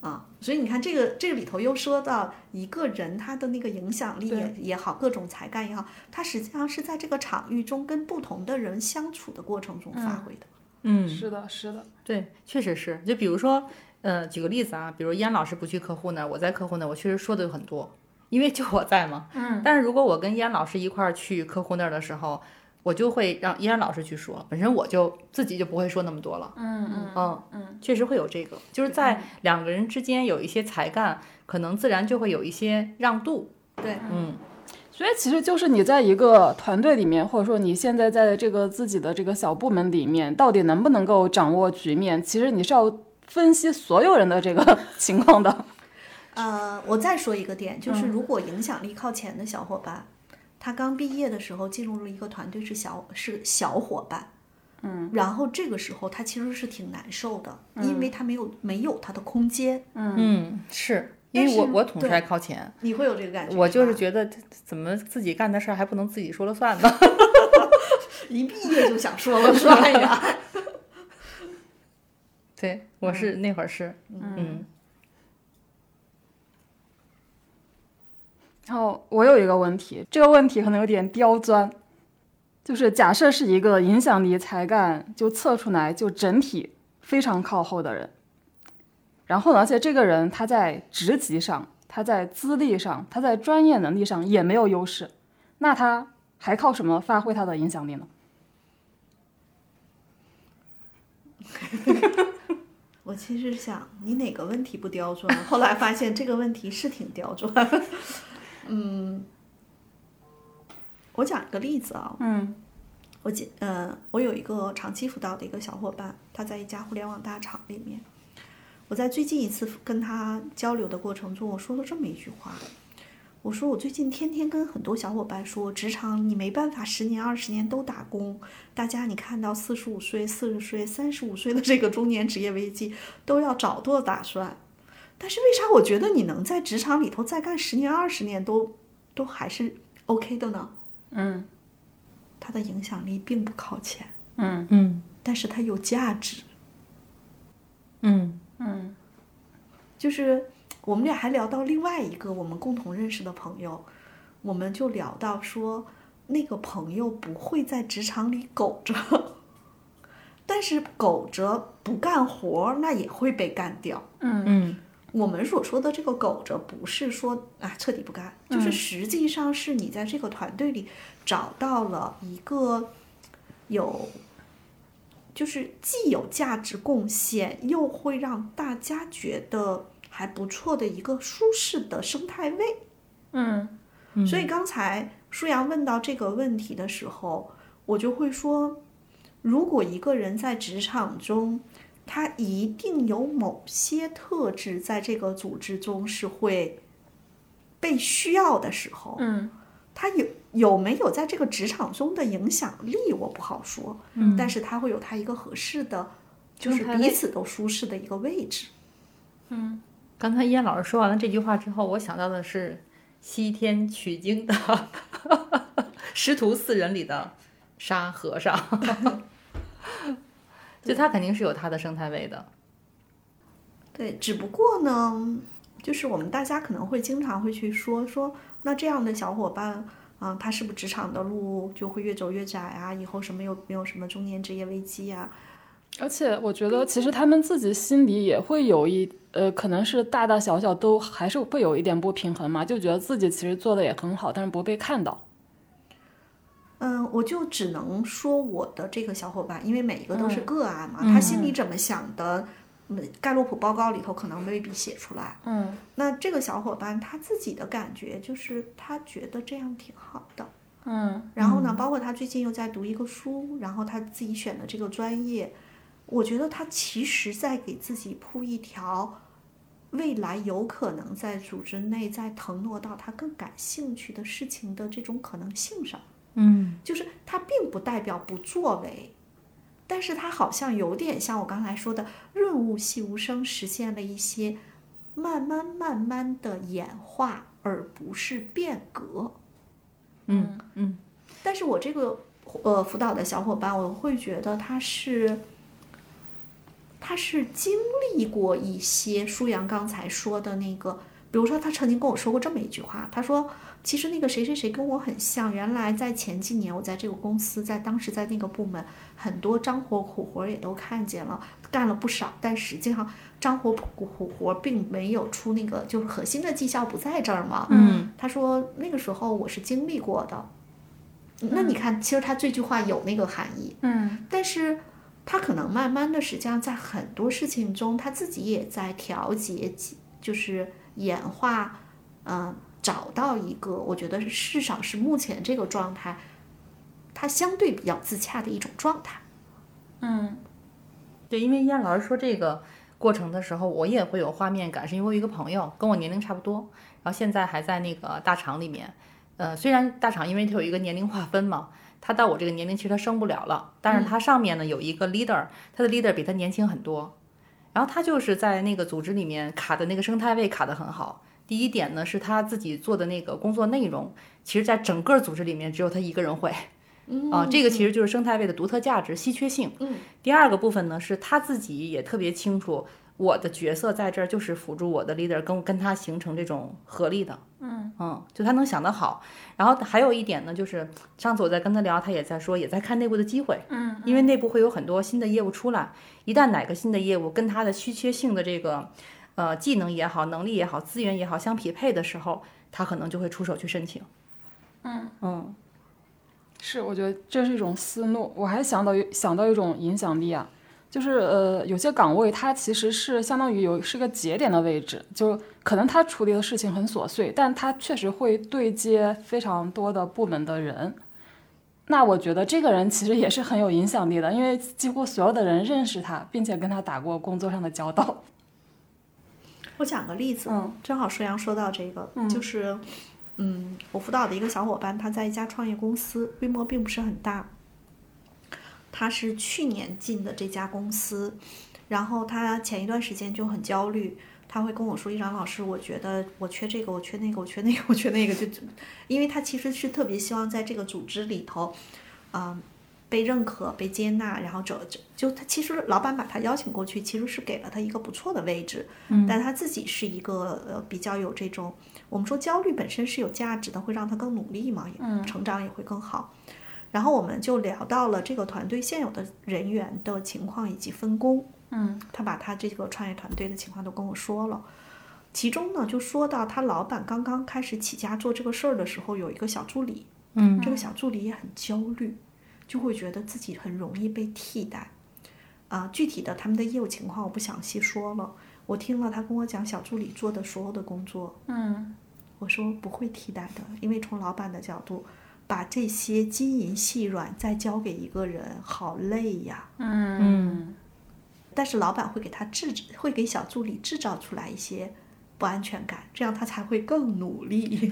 啊，所以你看，这个这个里头又说到一个人他的那个影响力也也好，各种才干也好，他实际上是在这个场域中跟不同的人相处的过程中发挥的。嗯，是的，是的。对，确实是。就比如说，呃，举个例子啊，比如燕老师不去客户那儿，我在客户那儿，我确实说的有很多，因为就我在嘛。嗯。但是如果我跟燕老师一块儿去客户那儿的时候，我就会让依然老师去说，本身我就自己就不会说那么多了。嗯嗯嗯嗯，确实会有这个，就是在两个人之间有一些才干，可能自然就会有一些让渡。对，嗯所以其实就是你在一个团队里面，或者说你现在在这个自己的这个小部门里面，到底能不能够掌握局面，其实你是要分析所有人的这个 情况的。呃，我再说一个点，就是如果影响力靠前的小伙伴，他刚毕业的时候进入了一个团队是小是小伙伴，嗯，然后这个时候他其实是挺难受的，因为他没有没有他的空间，嗯，是因为我我统帅靠前，你会有这个感觉？我就是觉得怎么自己干的事儿还不能自己说了算呢？一毕业就想说了算呀。对，我是那会儿是，嗯然后我有一个问题，这个问题可能有点刁钻，就是假设是一个影响力、才干就测出来就整体非常靠后的人，然后呢，而且这个人他在职级上他在资历上，他在专业能力上也没有优势，那他还靠什么发挥他的影响力呢？我其实想你哪个问题不刁钻，后来发现这个问题是挺刁钻。嗯，我讲一个例子啊，嗯我记，呃，我有一个长期辅导的一个小伙伴，他在一家互联网大厂里面。我在最近一次跟他交流的过程中，我说了这么一句话，我说我最近天天跟很多小伙伴说，职场你没办法十年二十年都打工，大家你看到四十五岁、四十岁、三十五岁的这个中年职业危机，都要早做打算。但是为啥我觉得你能在职场里头再干十年二十年都都还是 OK 的呢？嗯他的影响力并不靠前。嗯嗯但是他有价值。嗯嗯就是我们俩还聊到另外一个我们共同认识的朋友，我们就聊到说，那个朋友不会在职场里苟着，但是苟着不干活，那也会被干掉。嗯嗯我们所说的这个苟着，不是说啊彻底不干，就是实际上是你在这个团队里找到了一个有，就是既有价值贡献，又会让大家觉得还不错的一个舒适的生态位。嗯所以刚才舒阳问到这个问题的时候，我就会说，如果一个人在职场中，他一定有某些特质，在这个组织中是会被需要的时候，嗯。他有有没有在这个职场中的影响力，我不好说，嗯。但是他会有他一个合适的，就是彼此都舒适的一个位置。嗯。刚才依然老师说完了这句话之后，我想到的是西天取经的 师徒四人里的沙和尚，就他肯定是有他的生态位的。对，只不过呢，就是我们大家可能会经常会去说说，那这样的小伙伴啊、他是不是职场的路就会越走越窄啊？以后什么有没有什么中年职业危机啊？而且我觉得，其实他们自己心里也会有一呃，可能是大大小小都还是会有一点不平衡嘛，就觉得自己其实做的也很好，但是不被看到。嗯，我就只能说我的这个小伙伴，因为每一个都是嗯个案嘛，他心里怎么想的，嗯，盖洛普报告里头可能未必写出来。嗯那这个小伙伴他自己的感觉就是他觉得这样挺好的。嗯然后呢，包括他最近又在读一个书，然后他自己选的这个专业，我觉得他其实在给自己铺一条未来有可能在组织内再腾挪到他更感兴趣的事情的这种可能性上。嗯就是它并不代表不作为，但是它好像有点像我刚才说的润物细无声，实现了一些慢慢慢慢的演化，而不是变革。嗯嗯但是我这个呃辅导的小伙伴，我会觉得他是，他是经历过一些舒阳刚才说的那个，比如说他曾经跟我说过这么一句话，他说其实那个谁谁谁跟我很像，原来在前几年我在这个公司，在当时在那个部门，很多脏活苦活也都看见了，干了不少，但实际上脏活苦苦活并没有出那个，就是核心的绩效不在这儿嘛。嗯他说那个时候我是经历过的。那你看，其实他这句话有那个含义，嗯但是他可能慢慢的，实际上在很多事情中，他自己也在调节，就是演化，嗯、找到一个我觉得至少是目前这个状态，他相对比较自洽的一种状态。嗯对，因为燕老师说这个过程的时候，我也会有画面感，是因为我一个朋友跟我年龄差不多，然后现在还在那个大厂里面。呃，虽然大厂因为它有一个年龄划分嘛，他到我这个年龄其实他升不了了，但是他上面呢有一个 leader，他的 leader 比他年轻很多，然后他就是在那个组织里面卡的那个生态位卡得很好。第一点呢是他自己做的那个工作内容，其实在整个组织里面只有他一个人会。啊，这个其实就是生态位的独特价值、稀缺性。嗯，第二个部分呢，是他自己也特别清楚，我的角色在这儿就是辅助我的 leader 跟跟他形成这种合力的。嗯嗯，就他能想得好。然后还有一点呢，就是上次我在跟他聊，他也在说，也在看内部的机会。嗯，因为内部会有很多新的业务出来，一旦哪个新的业务跟他的稀缺性的这个。呃技能也好、能力也好、资源也好相匹配的时候，他可能就会出手去申请。嗯嗯，是，我觉得这是一种思路。我还想到想到一种影响力啊，就是呃，有些岗位它其实是相当于有是个节点的位置，就可能他处理的事情很琐碎，但他确实会对接非常多的部门的人。那我觉得这个人其实也是很有影响力的，因为几乎所有的人认识他，并且跟他打过工作上的交道。我讲个例子，嗯正好舒阳说到这个，就是，嗯，我辅导的一个小伙伴，他在一家创业公司，规模并不是很大。他是去年进的这家公司，然后他前一段时间就很焦虑，他会跟我说：“一长老师，我觉得我缺这个，我缺那个，我缺那个，我缺那个。”就因为他其实是特别希望在这个组织里头，嗯、被认可、被接纳，然后走就就他其实老板把他邀请过去，其实是给了他一个不错的位置，嗯，但他自己是一个呃比较有这种，我们说焦虑本身是有价值的，会让他更努力嘛，嗯，成长也会更好。然后我们就聊到了这个团队现有的人员的情况以及分工，嗯，他把他这个创业团队的情况都跟我说了。其中呢，就说到他老板刚刚开始起家做这个事儿的时候，有一个小助理，嗯，这个小助理也很焦虑，就会觉得自己很容易被替代。啊、具体的他们的业务情况我不详细说了。我听了他跟我讲小助理做的所有的工作，嗯我说不会替代的，因为从老板的角度，把这些金银细软再交给一个人，好累呀。嗯但是老板会给他制，会给小助理制造出来一些不安全感，这样他才会更努力。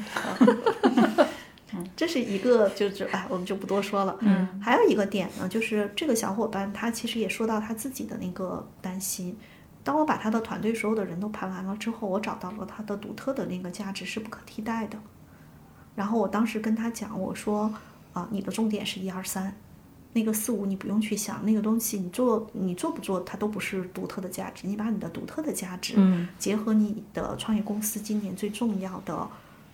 这是一个，就是哎，我们就不多说了。嗯，还有一个点呢，就是这个小伙伴他其实也说到他自己的那个担心。当我把他的团队所有的人都盘完了之后，我找到了他的独特的那个价值是不可替代的。然后我当时跟他讲，我说啊，你的重点是一二三，那个四五你不用去想，那个东西你做你做不做，它都不是独特的价值。你把你的独特的价值，嗯，结合你的创业公司今年最重要的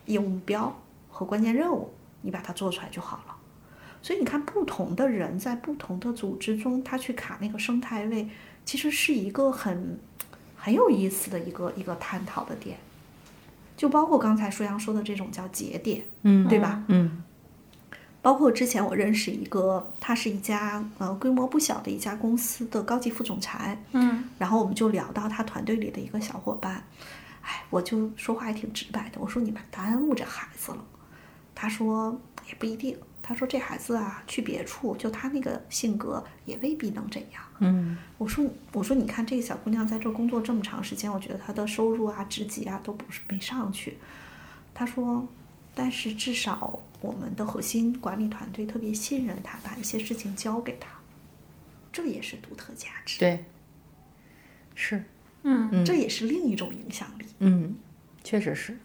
业务目标和关键任务，你把它做出来就好了。所以你看，不同的人在不同的组织中，他去卡那个生态位，其实是一个很很有意思的一个一个探讨的点。就包括刚才舒阳说的这种叫节点，嗯，对吧？嗯包括之前我认识一个，他是一家呃规模不小的一家公司的高级副总裁，嗯然后我们就聊到他团队里的一个小伙伴，哎，我就说话还挺直白的，我说你们耽误这孩子了。他说也不一定，他说这孩子啊去别处，就他那个性格也未必能怎样。嗯我说我说你看这个小姑娘在这儿工作这么长时间，我觉得她的收入啊、职级啊都不是没上去。他说，但是至少我们的核心管理团队特别信任他，把一些事情交给他，这也是独特价值，对，是，嗯嗯这也是另一种影响力。嗯，确实是。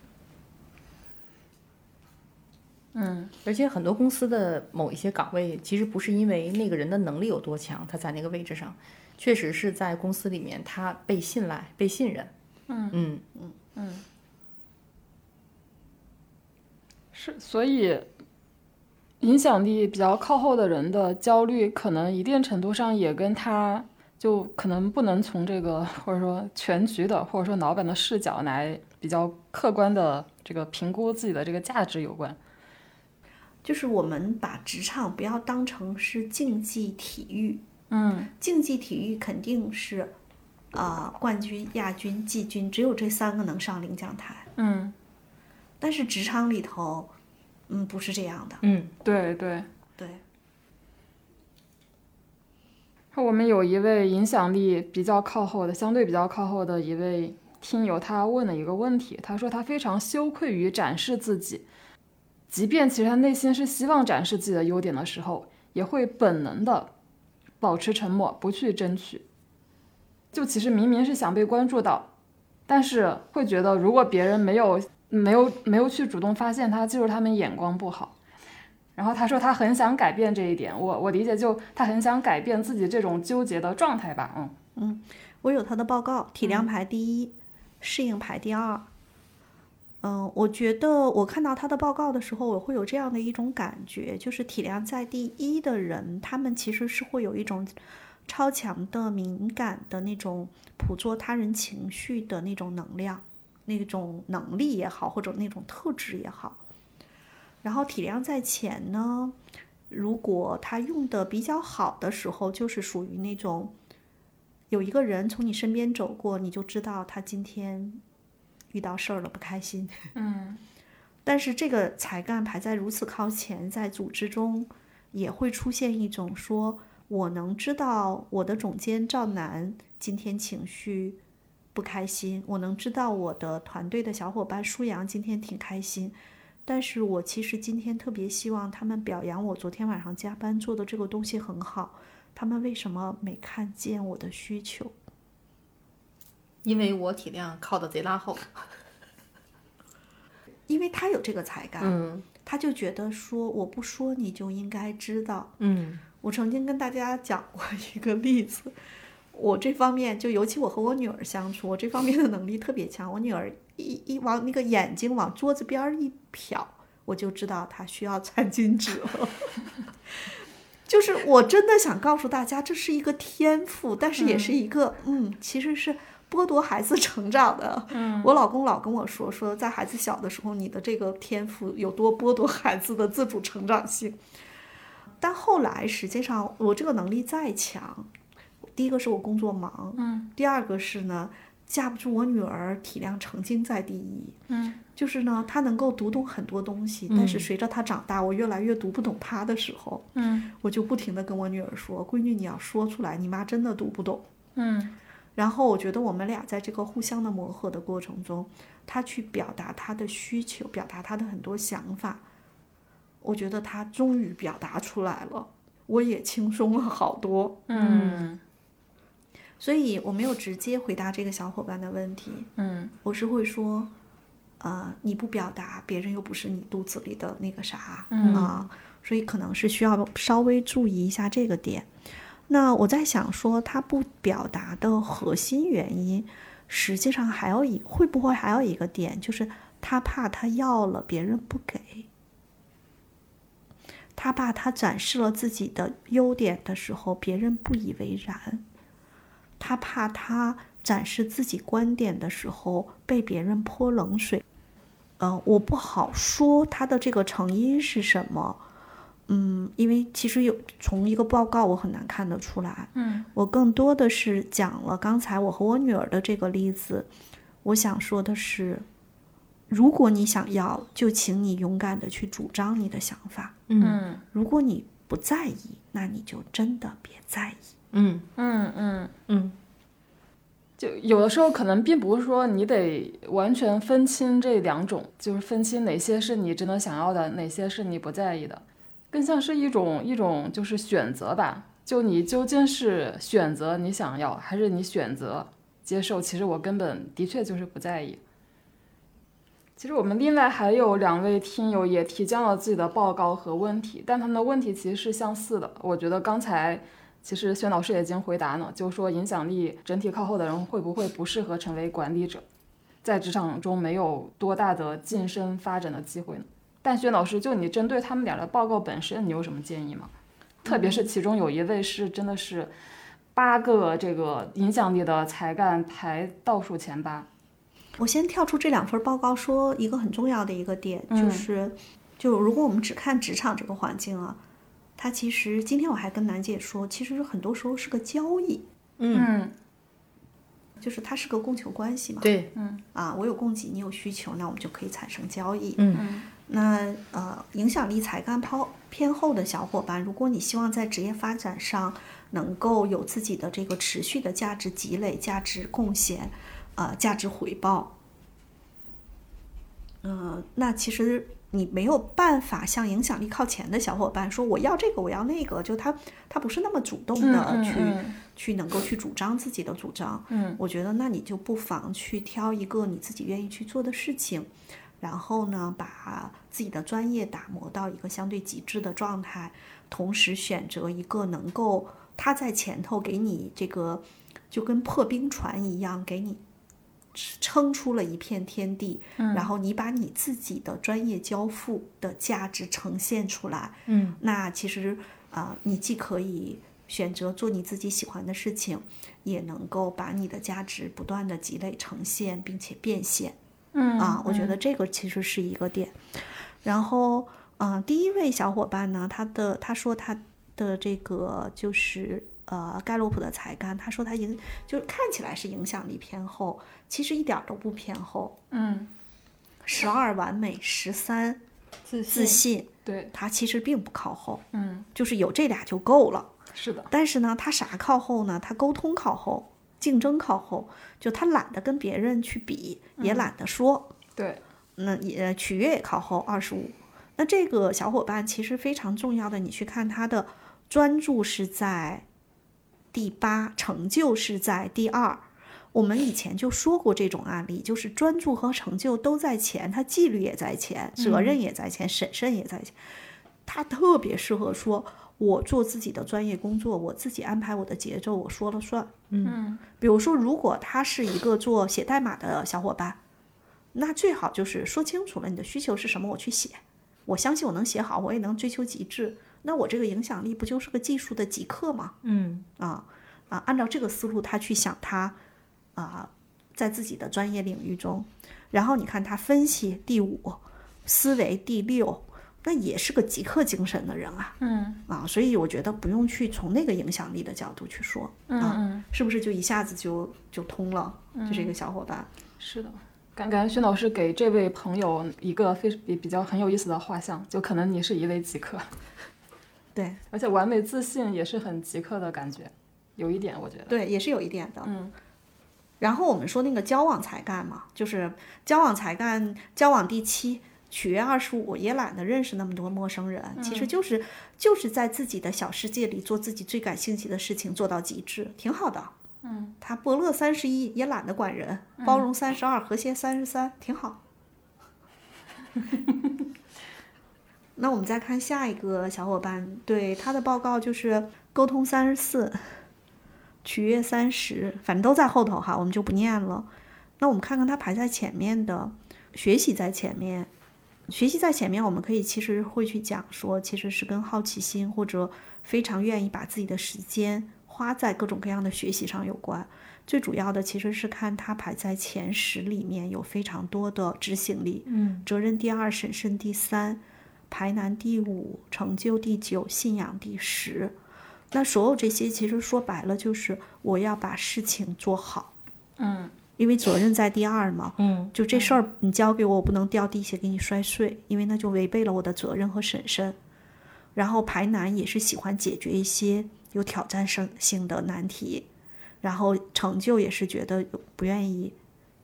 嗯而且很多公司的某一些岗位，其实不是因为那个人的能力有多强，他在那个位置上，确实是在公司里面他被信赖、被信任。嗯嗯嗯是，所以影响力比较靠后的人的焦虑，可能一定程度上也跟他就可能不能从这个或者说全局的或者说老板的视角来比较客观的这个评估自己的这个价值有关。就是我们把职场不要当成是竞技体育，嗯竞技体育肯定是，啊、冠军、亚军、季军，只有这三个能上领奖台。嗯，但是职场里头，嗯，不是这样的。嗯对对。对，我们有一位影响力比较靠后的，相对比较靠后的一位听友，他问了一个问题，他说他非常羞愧于展示自己，即便其实他内心是希望展示自己的优点的时候，也会本能的保持沉默，不去争取。就其实明明是想被关注到，但是会觉得如果别人没有没有没有去主动发现他，就是他们眼光不好。然后他说他很想改变这一点，我我理解就他很想改变自己这种纠结的状态吧，嗯嗯我有他的报告，体量排第一，适应排第二。嗯，我觉得我看到他的报告的时候，我会有这样的一种感觉，就是体量在第一的人，他们其实是会有一种超强的敏感的那种捕捉他人情绪的那种能量、那种能力也好，或者那种特质也好。然后体谅在前呢，如果他用的比较好的时候，就是属于那种有一个人从你身边走过，你就知道他今天遇到事儿了，不开心。嗯 但是这个才干排在如此靠前，在组织中也会出现一种说，我能知道我的总监赵楠今天情绪不开心，我能知道我的团队的小伙伴舒阳今天挺开心，但是我其实今天特别希望他们表扬我昨天晚上加班做的这个东西很好，他们为什么没看见我的需求？因为我体量靠的贼拉后。因为他有这个才干，嗯他就觉得说我不说你就应该知道。嗯我曾经跟大家讲过一个例子，我这方面就尤其我和我女儿相处，我这方面的能力特别强。我女儿一一往那个眼睛往桌子边儿一瞟，我就知道她需要餐巾纸了。就是我真的想告诉大家，这是一个天赋，但是也是一个嗯其实是剥夺孩子成长的。嗯。我老公老跟我说，说在孩子小的时候，你的这个天赋有多剥夺孩子的自主成长性。但后来实际上，我这个能力再强，第一个是我工作忙，嗯。第二个是呢，架不住我女儿体量成精在第一，嗯。就是呢，她能够读懂很多东西，但是随着她长大，我越来越读不懂她的时候，嗯。我就不停的跟我女儿说，闺女你要说出来，你妈真的读不懂。嗯然后我觉得我们俩在这个互相的磨合的过程中，他去表达他的需求，表达他的很多想法，我觉得他终于表达出来了，我也轻松了好多。嗯所以我没有直接回答这个小伙伴的问题，嗯我是会说，呃，你不表达，别人又不是你肚子里的那个啥，嗯啊，所以可能是需要稍微注意一下这个点。那我在想说，他不表达的核心原因，实际上还有一会不会还有一个点，就是他怕他要了别人不给，他怕他展示了自己的优点的时候，别人不以为然，他怕他展示自己观点的时候被别人泼冷水。嗯、我不好说他的这个成因是什么。嗯，因为其实有从一个报告我很难看得出来，嗯。我更多的是讲了刚才我和我女儿的这个例子。我想说的是，如果你想要，就请你勇敢的去主张你的想法；嗯嗯。如果你不在意，那你就真的别在意。嗯。嗯嗯，嗯。就有的时候可能并不是说你得完全分清这两种，就是分清哪些是你真的想要的，哪些是你不在意的，更像是一种一种就是选择吧。就你究竟是选择你想要，还是你选择接受？其实我根本的确就是不在意。其实我们另外还有两位听友也提交了自己的报告和问题，但他们的问题其实是相似的。我觉得刚才其实轩老师已经回答了，就说影响力整体靠后的人会不会不适合成为管理者，在职场中没有多大的晋升发展的机会呢？但薛老师，就你针对他们俩的报告本身，你有什么建议吗？特别是其中有一位是真的是八个这个影响力的才干排倒数前八。我先跳出这两份报告，说一个很重要的一个点，就是，就如果我们只看职场这个环境啊，它其实今天我还跟楠姐说，其实很多时候是个交易，嗯，就是它是个供求关系嘛。对，嗯啊，我有供给，你有需求，那我们就可以产生交易。嗯那呃，影响力才干抛偏后的小伙伴，如果你希望在职业发展上能够有自己的这个持续的价值积累、价值贡献、呃价值回报，呃，那其实你没有办法像影响力靠前的小伙伴说我要这个我要那个，就他他不是那么主动的嗯嗯去、嗯去能够去主张自己的主张。嗯我觉得那你就不妨去挑一个你自己愿意去做的事情，然后呢，把自己的专业打磨到一个相对极致的状态，同时选择一个能够他在前头给你这个就跟破冰船一样给你撑出了一片天地，然后你把你自己的专业交付的价值呈现出来，嗯那其实啊、呃你既可以选择做你自己喜欢的事情，也能够把你的价值不断的积累呈现，并且变现。嗯啊，我觉得这个其实是一个点。然后，嗯、第一位小伙伴呢，他的他说他的这个就是呃盖洛普的才干，他说他影就是看起来是影响力偏后，其实一点儿都不偏后。嗯，十二完美，十三自自信，对，他其实并不靠后，嗯，就是有这俩就够了。是的，但是呢，他啥靠后呢？他沟通靠后，竞争靠后，就他懒得跟别人去比，也懒得说。对，那也取悦也靠后二十五。那这个小伙伴其实非常重要的，你去看他的专注是在第八，成就是在第二。我们以前就说过这种案例，就是专注和成就都在前，他纪律也在前，责任也在前，审慎也在前。他特别适合说，我做自己的专业工作，我自己安排我的节奏，我说了算。嗯比如说，如果他是一个做写代码的小伙伴，那最好就是说清楚了你的需求是什么，我去写。我相信我能写好，我也能追求极致。那我这个影响力不就是个技术的极客吗？嗯啊啊，按照这个思路，他去想他啊，在自己的专业领域中，然后你看他分析第五，思维第六，那也是个极客精神的人啊嗯啊，所以我觉得不用去从那个影响力的角度去说啊，嗯，是不是就一下子就就通了？就这个小伙伴，是的。感感觉薛老师给这位朋友一个非比比较很有意思的画像，就可能你是一位极客，对而且完美自信也是很极客的感觉，有一点我觉得。对，也是有一点的。嗯然后我们说那个交往才干嘛，就是交往才干，交往第七，取悦二十五，也懒得认识那么多陌生人，其实就是就是在自己的小世界里做自己最感兴趣的事情，做到极致，挺好的。嗯，他伯乐三十一，也懒得管人，包容三十二，和谐三十三，挺好。那我们再看下一个小伙伴，对他的报告就是沟通三十四，取悦三十，反正都在后头哈，我们就不念了。那我们看看他排在前面的，学习在前面，学习在前面，我们可以其实会去讲说，其实是跟好奇心或者非常愿意把自己的时间花在各种各样的学习上有关。最主要的其实是看他排在前十里面有非常多的执行力，嗯责任第二，审慎第三，排难第五，成就第九，信仰第十。那所有这些其实说白了就是我要把事情做好，嗯因为责任在第二嘛。嗯就这事儿你交给我，我不能掉地下给你摔碎，因为那就违背了我的责任和审慎。然后排难也是喜欢解决一些有挑战性性的难题，然后成就也是觉得不愿意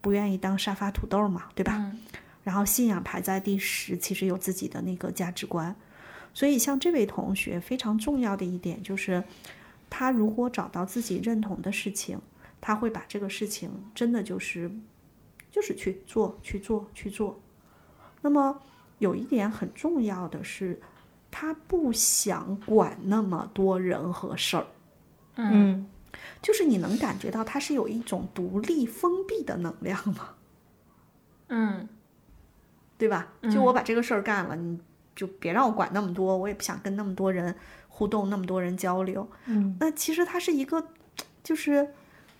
不愿意当沙发土豆嘛，对吧？嗯然后信仰排在第十，其实有自己的那个价值观。所以像这位同学非常重要的一点就是，他如果找到自己认同的事情，他会把这个事情真的就是就是去做去做去做。那么有一点很重要的是，他不想管那么多人和事儿。嗯就是你能感觉到他是有一种独立封闭的能量吗？嗯对吧？就我把这个事儿干了，你就别让我管那么多，我也不想跟那么多人互动，那么多人交流。嗯那其实他是一个，就是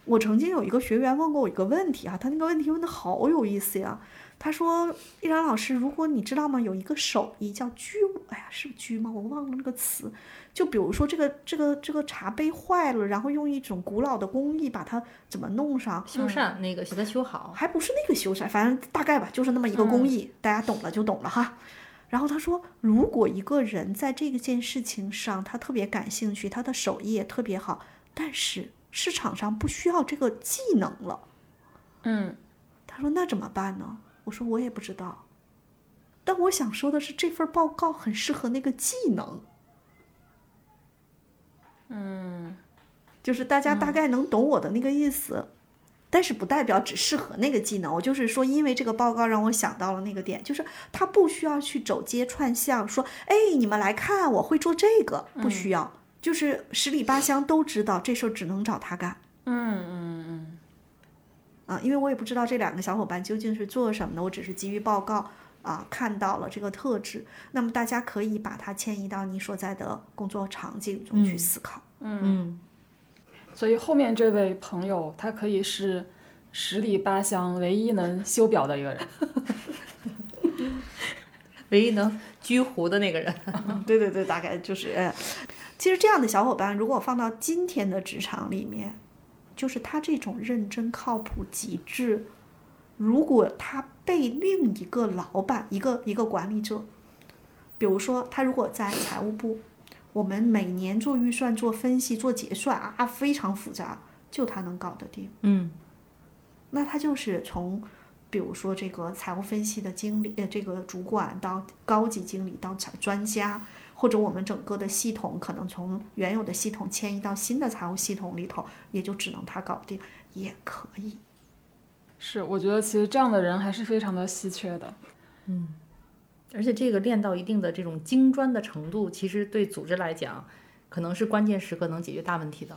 我曾经有一个学员问过我一个问题啊，他那个问题问的好有意思呀。他说：“依然老师，如果你知道吗，有一个手艺叫居，哎呀，是居吗？我忘了那个词。就比如说这个这个这个茶杯坏了，然后用一种古老的工艺把它怎么弄上，修缮那个给它修好，还不是那个修缮，反正大概吧，就是那么一个工艺，大家懂了就懂了哈。然后他说，如果一个人在这个件事情上他特别感兴趣，他的手艺也特别好，但是市场上不需要这个技能了，嗯。他说那怎么办呢？我说我也不知道，但我想说的是，这份报告很适合那个技能，嗯。就是大家大概能懂我的那个意思。但是不代表只适合那个技能，我就是说，因为这个报告让我想到了那个点，就是他不需要去走街串巷说，哎，你们来看，我会做这个，不需要，就是十里八乡都知道这事儿只能找他干。嗯嗯嗯。啊，因为我也不知道这两个小伙伴究竟是做什么的，我只是基于报告啊看到了这个特质，那么大家可以把它迁移到你所在的工作场景中去思考。嗯，所以后面这位朋友，他可以是十里八乡唯一能修表的一个人。唯一能居湖的那个人。对对对，大概就是，呃其实这样的小伙伴，如果放到今天的职场里面，就是他这种认真、靠谱、极致，如果他被另一个老板、一个一个管理者，比如说他如果在财务部，我们每年做预算、做分析、做结算啊，非常复杂，就他能搞得定。嗯那他就是从，比如说这个财务分析的经理，呃，这个主管到高级经理到财专家，或者我们整个的系统可能从原有的系统迁移到新的财务系统里头，也就只能他搞定，也可以。是，我觉得其实这样的人还是非常的稀缺的。嗯而且这个练到一定的这种精专的程度，其实对组织来讲，可能是关键时刻能解决大问题的。